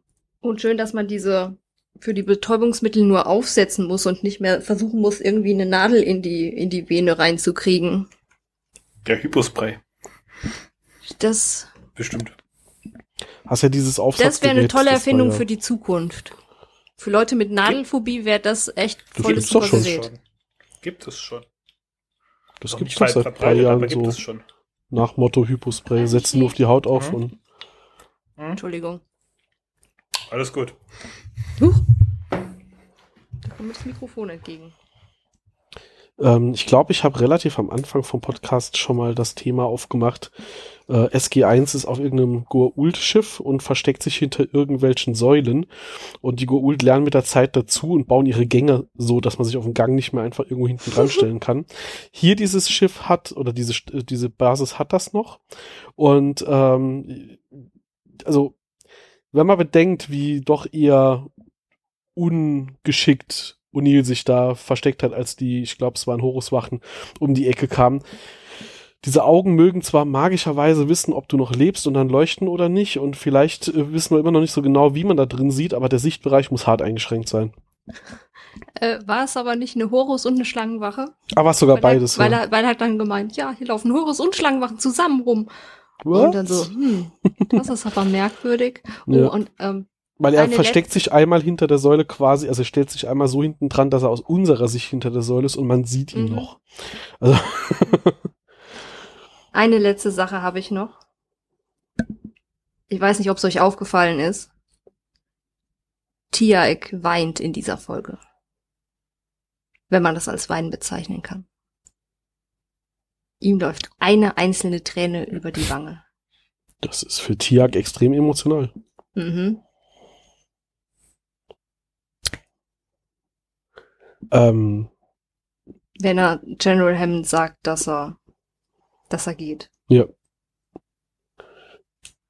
Speaker 1: Und schön, dass man diese für die Betäubungsmittel nur aufsetzen muss und nicht mehr versuchen muss, irgendwie eine Nadel in die, in die Vene reinzukriegen.
Speaker 4: Der Hypospray.
Speaker 1: Das,
Speaker 4: Bestimmt.
Speaker 2: Hast ja dieses Aufsatzgerät.
Speaker 1: das wäre eine tolle Erfindung
Speaker 2: ja-
Speaker 1: für die Zukunft. Für Leute mit Nadelphobie wäre das echt
Speaker 2: Das
Speaker 1: volles
Speaker 2: gibt's doch
Speaker 1: super
Speaker 2: schon.
Speaker 4: Gibt es schon.
Speaker 2: Das gibt's
Speaker 4: nicht
Speaker 2: doch seit ein paar Jahren
Speaker 4: gibt
Speaker 2: so
Speaker 4: es schon.
Speaker 2: nach Motto Hypospray. Setzen nur auf die Haut auf
Speaker 4: Mhm.
Speaker 2: und
Speaker 4: Hm?
Speaker 1: Entschuldigung.
Speaker 4: Alles gut.
Speaker 1: Huch. Da kommt mir das Mikrofon entgegen.
Speaker 2: Ähm, ich glaube, ich habe relativ am Anfang vom Podcast schon mal das Thema aufgemacht. Äh, SG1 ist auf irgendeinem Goa'uld-Schiff und versteckt sich hinter irgendwelchen Säulen. Und die Goa'uld lernen mit der Zeit dazu und bauen ihre Gänge so, dass man sich auf dem Gang nicht mehr einfach irgendwo hinten dran [LAUGHS] stellen kann. Hier dieses Schiff hat, oder diese, diese Basis hat das noch. Und ähm, also, wenn man bedenkt, wie doch eher ungeschickt O'Neill sich da versteckt hat, als die, ich glaube, es waren Horuswachen, um die Ecke kamen. Diese Augen mögen zwar magischerweise wissen, ob du noch lebst und dann leuchten oder nicht, und vielleicht äh, wissen wir immer noch nicht so genau, wie man da drin sieht, aber der Sichtbereich muss hart eingeschränkt sein. [LAUGHS]
Speaker 1: Äh, war es aber nicht eine Horus und eine Schlangenwache?
Speaker 2: Aber was sogar
Speaker 1: weil
Speaker 2: beides.
Speaker 1: Er, weil,
Speaker 2: ja.
Speaker 1: er, weil er hat dann gemeint, ja, hier laufen Horus und Schlangenwachen zusammen rum.
Speaker 2: What?
Speaker 1: Und dann so, hm, das ist aber merkwürdig. Oh,
Speaker 2: Ja.
Speaker 1: und ähm,
Speaker 2: Weil er versteckt sich einmal hinter der Säule quasi, also er stellt sich einmal so hinten dran, dass er aus unserer Sicht hinter der Säule ist und man sieht ihn
Speaker 1: Mhm.
Speaker 2: noch. Also, [LAUGHS]
Speaker 1: eine letzte Sache habe ich noch. Ich weiß nicht, ob es euch aufgefallen ist. Tiaek weint in dieser Folge. Wenn man das als Weinen bezeichnen kann. Ihm läuft eine einzelne Träne über die Wange.
Speaker 2: das ist für Tiag extrem emotional.
Speaker 1: Mhm.
Speaker 2: Ähm,
Speaker 1: Wenn er General Hammond sagt, dass er, dass er geht.
Speaker 2: ja.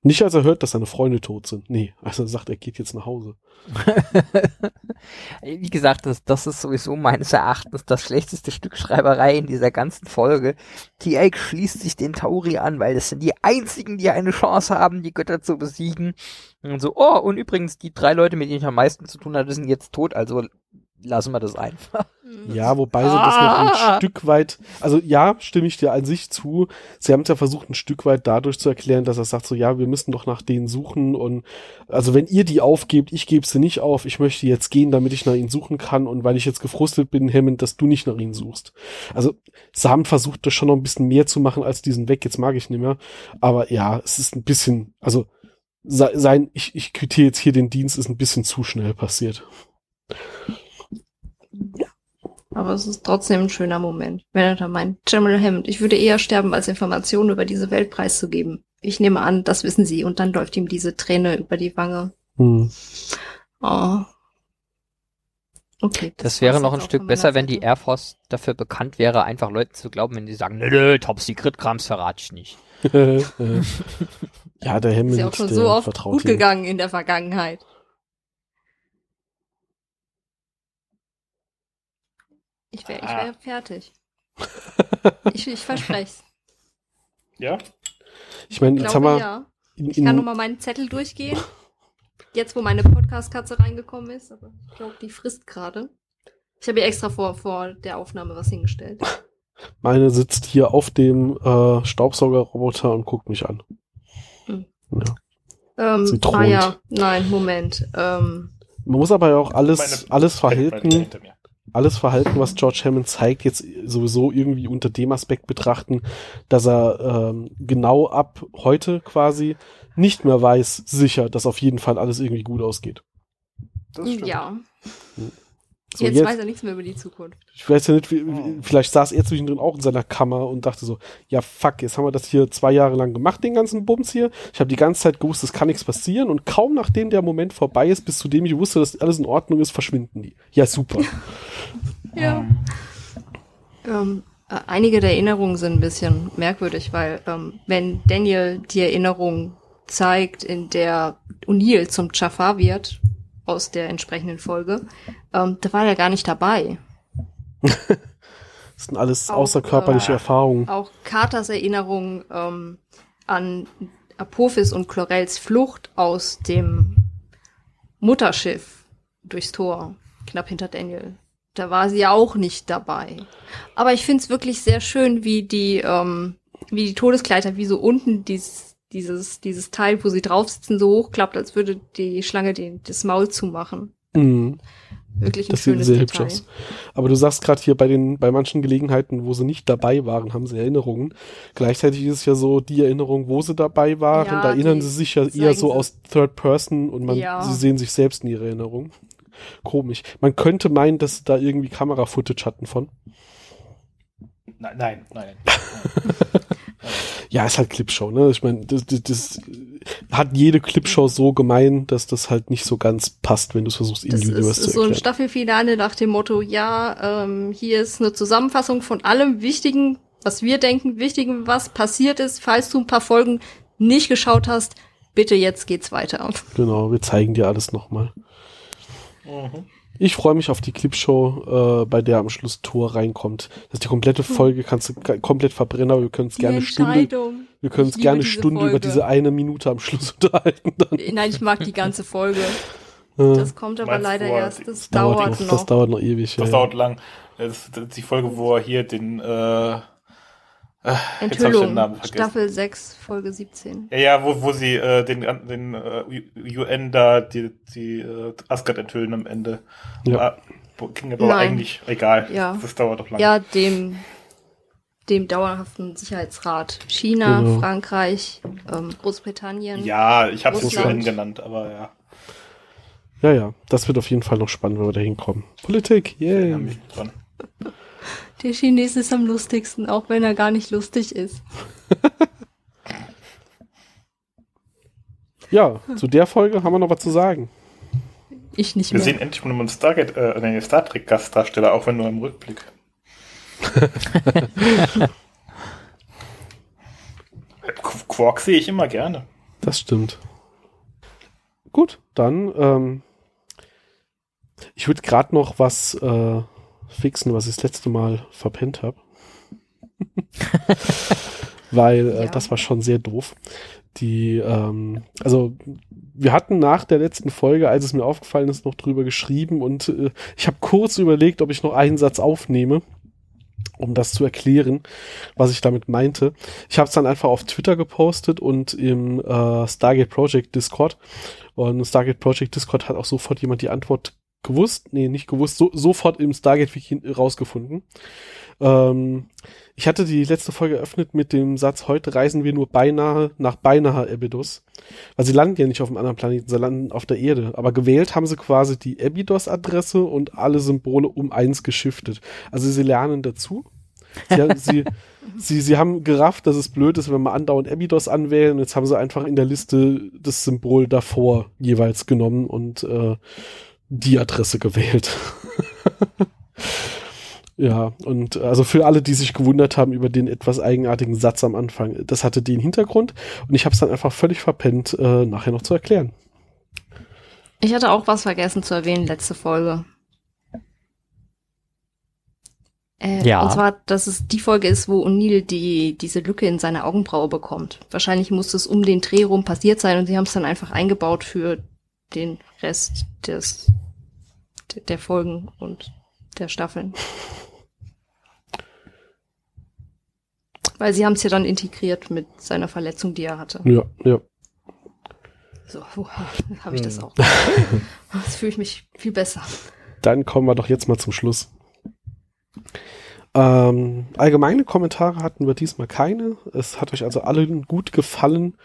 Speaker 2: Nicht als er hört, dass seine Freunde tot sind. Nee, als er sagt, er geht jetzt nach Hause. [LAUGHS]
Speaker 3: Wie gesagt, das, das ist sowieso meines Erachtens das schlechteste Stück Schreiberei in dieser ganzen Folge. TA schließt sich den Tauri an, weil das sind die einzigen, die eine Chance haben, die Götter zu besiegen. Und so, oh, und übrigens, die drei Leute, mit denen ich am meisten zu tun hatte, sind jetzt tot, also lassen wir das einfach.
Speaker 2: Ja, wobei sie das noch ein
Speaker 3: Ah.
Speaker 2: Stück weit, also ja, stimme ich dir an sich zu. Sie haben es ja versucht, ein Stück weit dadurch zu erklären, dass er sagt so, ja, wir müssen doch nach denen suchen und also wenn ihr die aufgebt, ich gebe sie nicht auf, ich möchte jetzt gehen, damit ich nach ihnen suchen kann und weil ich jetzt gefrustet bin, Hammond, dass du nicht nach ihnen suchst. Also sie haben versucht, das schon noch ein bisschen mehr zu machen als diesen Weg, jetzt mag ich nicht mehr, aber ja, es ist ein bisschen, also se- sein, ich, ich quittiere jetzt hier den Dienst, ist ein bisschen zu schnell passiert.
Speaker 1: Aber es ist trotzdem ein schöner Moment, wenn er da meint, General Hammond, ich würde eher sterben, als Informationen über diese Welt preiszugeben. Ich nehme an, das wissen Sie. Und dann läuft ihm diese Träne über die Wange.
Speaker 2: Hm.
Speaker 1: Oh. Okay.
Speaker 3: Das, wäre
Speaker 1: war's
Speaker 3: noch ein Stück besser, wenn die. Air Force dafür bekannt wäre, einfach Leuten zu glauben, wenn die sagen, nö, nö, Top Secret Krams verrate ich nicht. [LAUGHS] [LAUGHS]
Speaker 2: ja, der Hammond,
Speaker 1: Ist ja auch schon
Speaker 2: der
Speaker 1: so oft
Speaker 2: vertraut
Speaker 1: gut
Speaker 2: ihm.
Speaker 1: gegangen in der Vergangenheit. Ich wäre
Speaker 4: Ah.
Speaker 1: wär fertig. [LAUGHS] ich ich verspreche es.
Speaker 4: Ja?
Speaker 2: Ich meine, jetzt haben wir
Speaker 1: ja.
Speaker 2: in,
Speaker 1: Ich kann
Speaker 2: in,
Speaker 1: nochmal meinen Zettel durchgehen. Jetzt, wo meine Podcast-Katze reingekommen ist, aber ich glaube, die frisst gerade. Ich habe ihr extra vor, vor der Aufnahme was hingestellt. [LAUGHS]
Speaker 2: meine sitzt hier auf dem äh, Staubsaugerroboter und guckt mich an.
Speaker 1: Hm.
Speaker 2: Ja.
Speaker 1: Ähm,
Speaker 2: Sie
Speaker 1: ah ja, nein, Moment. Ähm,
Speaker 2: Man muss aber ja auch alles,
Speaker 4: Meine-
Speaker 2: alles Verhalten,
Speaker 4: Hinter mir.
Speaker 2: Alles Verhalten, was George Hammond zeigt, jetzt sowieso irgendwie unter dem Aspekt betrachten, dass er ähm, genau ab heute quasi nicht mehr weiß, sicher, dass auf jeden Fall alles irgendwie gut ausgeht.
Speaker 4: Das stimmt.
Speaker 1: Ja.
Speaker 2: So,
Speaker 1: jetzt,
Speaker 2: jetzt-
Speaker 1: weiß er nichts mehr über die Zukunft.
Speaker 2: Ich weiß ja nicht, wie, wie, vielleicht saß er zwischendrin auch in seiner Kammer und dachte so, ja fuck, jetzt haben wir das hier zwei Jahre lang gemacht, den ganzen Bums hier. Ich habe die ganze Zeit gewusst, es kann nichts passieren und kaum nachdem der Moment vorbei ist, bis zu dem ich wusste, dass alles in Ordnung ist, verschwinden die. Ja, super. [LAUGHS]
Speaker 1: Ja. Ähm, äh, einige der Erinnerungen sind ein bisschen merkwürdig, weil ähm, wenn Daniel die Erinnerung zeigt, in der O'Neill zum Jafar wird, aus der entsprechenden Folge, ähm, da war er gar nicht dabei. [LAUGHS]
Speaker 2: Das sind alles
Speaker 1: Auch,
Speaker 2: außerkörperliche
Speaker 1: äh,
Speaker 2: Erfahrungen.
Speaker 1: Auch Carters Erinnerung ähm, an Apophis und Chlorels Flucht aus dem Mutterschiff durchs Tor, knapp hinter Daniel. Da war sie ja auch nicht dabei. Aber ich find's wirklich sehr schön, wie die, ähm, wie die Todeskleider, wie so unten dieses, dieses, dieses Teil, wo sie drauf sitzen, so hochklappt, als würde die Schlange den, das Maul zumachen.
Speaker 2: Mhm.
Speaker 1: Wirklich ein
Speaker 2: Das sieht
Speaker 1: schönes
Speaker 2: sehr hübsch
Speaker 1: Detail.
Speaker 2: aus. Aber du sagst gerade hier bei den, bei manchen Gelegenheiten, wo sie nicht dabei waren, haben sie Erinnerungen. Gleichzeitig ist es ja so, die Erinnerung, wo sie dabei waren,
Speaker 1: Ja,
Speaker 2: da erinnern sie sich ja eher so
Speaker 1: sie-
Speaker 2: aus Third Person und man,
Speaker 1: Ja.
Speaker 2: sie sehen sich selbst in ihrer Erinnerung. Komisch. Man könnte meinen, dass sie da irgendwie Kamera-Footage hatten von.
Speaker 4: Nein, nein, nein. [LAUGHS]
Speaker 2: Ja, ist halt Clipshow, ne? Ich meine, das, das, das hat jede Clipshow so gemein, dass das halt nicht so ganz passt, wenn du es versuchst, in
Speaker 1: Das ist,
Speaker 2: Universe
Speaker 1: ist
Speaker 2: zu
Speaker 1: so ein
Speaker 2: erklären.
Speaker 1: Staffelfinale nach dem Motto, ja, ähm, hier ist eine Zusammenfassung von allem Wichtigen, was wir denken, Wichtigen, was passiert ist. Falls du ein paar Folgen nicht geschaut hast, bitte jetzt geht's weiter.
Speaker 2: Genau, wir zeigen dir alles nochmal.
Speaker 4: Mhm.
Speaker 2: Ich freue mich auf die Clipshow, äh, bei der am Schluss Tor reinkommt. Das ist die komplette Folge, kannst du komplett verbrennen, aber wir können uns gerne Stunde, wir können uns gerne Stunde über
Speaker 1: Folge.
Speaker 2: diese eine Minute am Schluss [LAUGHS] unterhalten. Dann.
Speaker 1: Nein, ich mag die ganze Folge.
Speaker 2: Äh,
Speaker 1: Das kommt aber
Speaker 4: Meinst
Speaker 1: leider
Speaker 4: er-
Speaker 1: erst. Das,
Speaker 2: dauert,
Speaker 1: dauert
Speaker 2: noch. Das dauert noch ewig.
Speaker 4: Das
Speaker 2: ja.
Speaker 4: dauert lang. Das ist, das ist die Folge, wo er hier den, äh, Jetzt hab ich den
Speaker 1: Enthüllung.
Speaker 4: Namen vergessen.
Speaker 1: Staffel 6, Folge 17.
Speaker 4: ja, ja, wo, wo sie äh, den, den äh, UN da die, die äh, Asgard enthüllen am Ende.
Speaker 2: Ja.
Speaker 4: Ah, wo- ging aber
Speaker 1: Nein.
Speaker 4: eigentlich egal.
Speaker 1: Ja.
Speaker 4: Das dauert doch lange.
Speaker 1: Ja, dem, dem dauerhaften Sicherheitsrat. China,
Speaker 2: Genau.
Speaker 1: Frankreich, ähm, Großbritannien.
Speaker 4: Ja, ich habe es vorhin genannt, aber ja.
Speaker 2: ja, ja, das wird auf jeden Fall noch spannend, wenn wir da hinkommen. Politik, yay.
Speaker 4: dran.
Speaker 1: Der Chinese ist am lustigsten, auch wenn er gar nicht lustig ist. [LAUGHS]
Speaker 2: Ja, zu der Folge haben wir noch was zu sagen.
Speaker 1: Ich nicht
Speaker 4: Wir
Speaker 1: mehr.
Speaker 4: sehen endlich mal einen Stargate, äh, nee, Star Trek Gastdarsteller, auch wenn nur im Rückblick. Qu- [LAUGHS] Quark sehe ich immer gerne.
Speaker 2: Das stimmt. Gut, dann, ähm, ich würde gerade noch was äh, fixen, was ich das letzte Mal verpennt habe. [LAUGHS] Weil äh,
Speaker 1: Ja.
Speaker 2: das war schon sehr doof. Die, ähm, also wir hatten nach der letzten Folge, als es mir aufgefallen ist, noch drüber geschrieben und äh, ich habe kurz überlegt, ob ich noch einen Satz aufnehme, um das zu erklären, was ich damit meinte. Ich habe es dann einfach auf Twitter gepostet und im äh, Stargate Project Discord. Und Stargate Project Discord hat auch sofort jemand die Antwort gewusst, nee, nicht gewusst, so, sofort im Stargate Wiki rausgefunden. Ähm, ich hatte die letzte Folge eröffnet mit dem Satz, heute reisen wir nur beinahe nach beinahe Abydos. Weil sie landen ja nicht auf einem anderen Planeten, sie landen auf der Erde. Aber gewählt haben sie quasi die Abydos-Adresse und alle Symbole um eins geschiftet. Also sie lernen dazu. Sie, sie, [LAUGHS] sie, sie haben gerafft, dass es blöd ist, wenn wir andauernd Abydos anwählen. Jetzt haben sie einfach in der Liste das Symbol davor jeweils genommen und äh, die Adresse gewählt. [LAUGHS] ja, und also für alle, die sich gewundert haben über den etwas eigenartigen Satz am Anfang, das hatte den Hintergrund und ich habe es dann einfach völlig verpennt, äh, nachher noch zu erklären.
Speaker 1: Ich hatte auch was vergessen zu erwähnen, letzte Folge. Äh,
Speaker 3: Ja.
Speaker 1: Und zwar, dass es die Folge ist, wo O'Neill die, diese Lücke in seine Augenbraue bekommt. Wahrscheinlich muss es um den Dreh rum passiert sein und sie haben es dann einfach eingebaut für den Rest des, der Folgen und der Staffeln. Weil sie haben es ja dann integriert mit seiner Verletzung, die er hatte.
Speaker 2: Ja, ja.
Speaker 1: So, [LAUGHS] habe ich das
Speaker 2: Hm.
Speaker 1: auch. [LAUGHS] Jetzt fühle ich mich viel besser.
Speaker 2: Dann kommen wir doch jetzt mal zum Schluss. Ähm, allgemeine Kommentare hatten wir diesmal keine. Es hat euch also allen gut gefallen.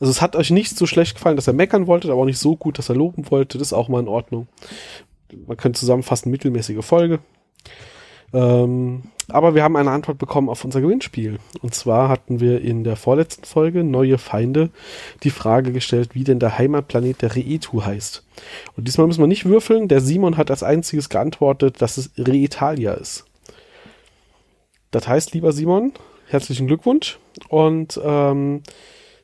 Speaker 2: Also es hat euch nicht so schlecht gefallen, dass ihr meckern wolltet, aber auch nicht so gut, dass ihr loben wolltet. Das ist auch mal in Ordnung. Man könnte zusammenfassen, mittelmäßige Folge. Ähm, aber wir haben eine Antwort bekommen auf unser Gewinnspiel. Und zwar hatten wir in der vorletzten Folge Neue Feinde die Frage gestellt, wie denn der Heimatplanet der Reetu heißt. Und diesmal müssen wir nicht würfeln. Der Simon hat als einziges geantwortet, dass es Reitalia ist. Das heißt, lieber Simon, herzlichen Glückwunsch und ähm,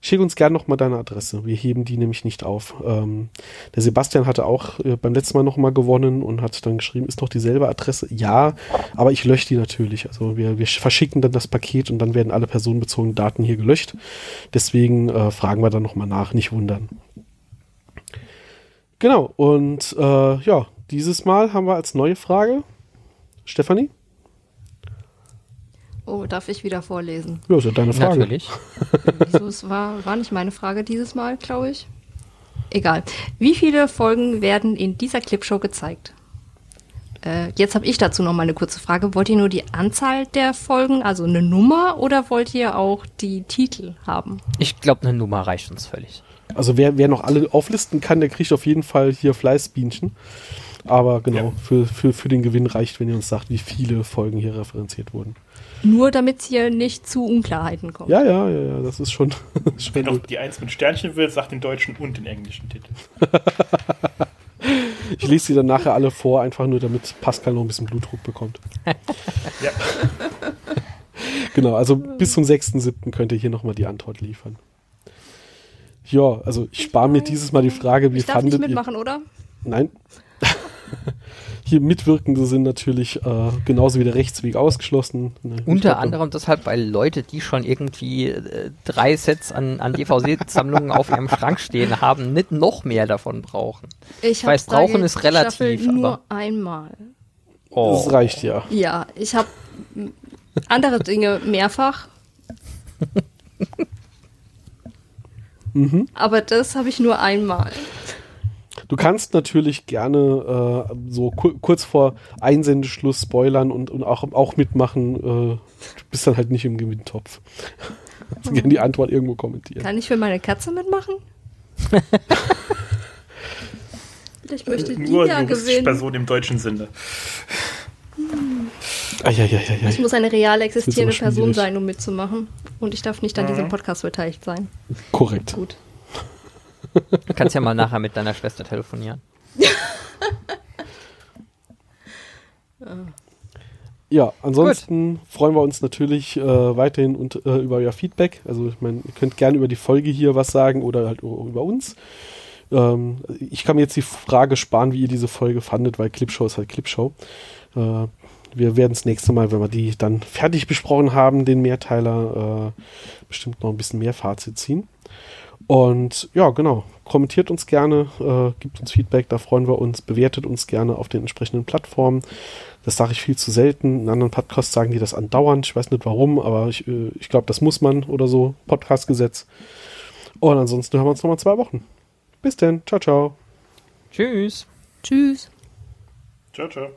Speaker 2: schick uns gerne nochmal deine Adresse. Wir heben die nämlich nicht auf. Ähm, der Sebastian hatte auch äh, beim letzten Mal nochmal gewonnen und hat dann geschrieben, ist doch dieselbe Adresse? Ja, aber ich lösche die natürlich. Also wir, wir verschicken dann das Paket und dann werden alle personenbezogenen Daten hier gelöscht. Deswegen äh, fragen wir dann nochmal nach, nicht wundern. Genau, und äh, ja, dieses Mal haben wir als neue Frage Stefanie?
Speaker 1: Oh, darf ich wieder vorlesen?
Speaker 2: Ja, ist ja deine Frage.
Speaker 3: Natürlich. [LAUGHS]
Speaker 1: Wieso, es war, war nicht meine Frage dieses Mal, glaube ich. Egal. Wie viele Folgen werden in dieser Clipshow gezeigt? Äh, jetzt habe ich dazu noch mal eine kurze Frage. Wollt ihr nur die Anzahl der Folgen, also eine Nummer, oder wollt ihr auch die Titel haben?
Speaker 3: Ich glaube, eine Nummer reicht uns völlig.
Speaker 2: Also wer, wer noch alle auflisten kann, der kriegt auf jeden Fall hier Fleißbienchen. Aber genau,
Speaker 4: Ja.
Speaker 2: für, für, für den Gewinn reicht, wenn ihr uns sagt, wie viele Folgen hier referenziert wurden.
Speaker 1: Nur damit es hier nicht zu Unklarheiten kommt.
Speaker 2: Ja, ja, ja, ja, das ist schon, [LAUGHS]
Speaker 4: noch
Speaker 2: gut.
Speaker 4: die Eins mit Sternchen will, sagt den deutschen und den englischen Titel. [LAUGHS]
Speaker 2: Ich lese sie dann nachher alle vor, einfach nur damit Pascal noch ein bisschen Blutdruck bekommt. [LAUGHS]
Speaker 4: Ja.
Speaker 2: Genau, also bis zum 6.7. könnt ihr hier nochmal die Antwort liefern. Ja, also ich spare mir dieses Mal die Frage, wie
Speaker 1: ich darf nicht
Speaker 2: fandet ihr...
Speaker 1: mitmachen, oder?
Speaker 2: Nein. Hier Mitwirkende sind natürlich äh, genauso wie der Rechtsweg ausgeschlossen. Ne, ich
Speaker 3: Unter
Speaker 2: glaub,
Speaker 3: anderem deshalb, weil Leute, die schon irgendwie äh, drei Sets an, an DVD-Sammlungen auf ihrem Schrank stehen haben, nicht noch mehr davon brauchen.
Speaker 1: Ich
Speaker 3: weiß,
Speaker 1: hab's da
Speaker 3: brauchen ist relativ,
Speaker 1: Staffel nur
Speaker 3: aber-
Speaker 1: einmal.
Speaker 3: Oh.
Speaker 2: Das reicht ja.
Speaker 1: Ja, ich habe andere Dinge mehrfach. [LAUGHS]
Speaker 2: Mhm.
Speaker 1: Aber das habe ich nur einmal.
Speaker 2: Du kannst natürlich gerne äh, so ku kurz vor Einsendeschluss spoilern und, und auch, auch mitmachen. Äh, du bist dann halt nicht im Gewinntopf. [LAUGHS] Also gerne die Antwort irgendwo kommentieren.
Speaker 1: Kann ich für meine Katze mitmachen? [LAUGHS] Vielleicht möchte die
Speaker 4: Nur
Speaker 1: ja gewinnen.
Speaker 4: Person im deutschen Sinne.
Speaker 2: Ah, ja, ja, ja, ja.
Speaker 1: Ich muss eine real existierende Person
Speaker 2: schwierig.
Speaker 1: sein, um mitzumachen. Und ich darf nicht an
Speaker 4: Mhm.
Speaker 1: diesem Podcast beteiligt sein.
Speaker 2: Korrekt.
Speaker 1: Gut.
Speaker 3: Du kannst ja mal nachher mit deiner Schwester telefonieren. [LAUGHS]
Speaker 2: Ja, ansonsten freuen wir uns natürlich äh, weiterhin und, äh, über euer Feedback. Also ich meine, ihr könnt gerne über die Folge hier was sagen oder halt über uns. Ähm, ich kann mir jetzt die Frage sparen, wie ihr diese Folge fandet, weil Clipshow ist halt Clipshow. Äh, wir werden das nächste Mal, wenn wir die dann fertig besprochen haben, den Mehrteiler, äh, bestimmt noch ein bisschen mehr Fazit ziehen. Und ja, genau. Kommentiert uns gerne, äh, gibt uns Feedback, da freuen wir uns. Bewertet uns gerne auf den entsprechenden Plattformen. Das sage ich viel zu selten. In anderen Podcasts sagen die das andauernd. Ich weiß nicht warum, aber ich, äh, ich glaube, das muss man oder so. Podcastgesetz. Und ansonsten hören wir uns nochmal zwei Wochen. Bis denn. Ciao, ciao.
Speaker 3: Tschüss.
Speaker 1: Tschüss.
Speaker 4: Ciao, ciao.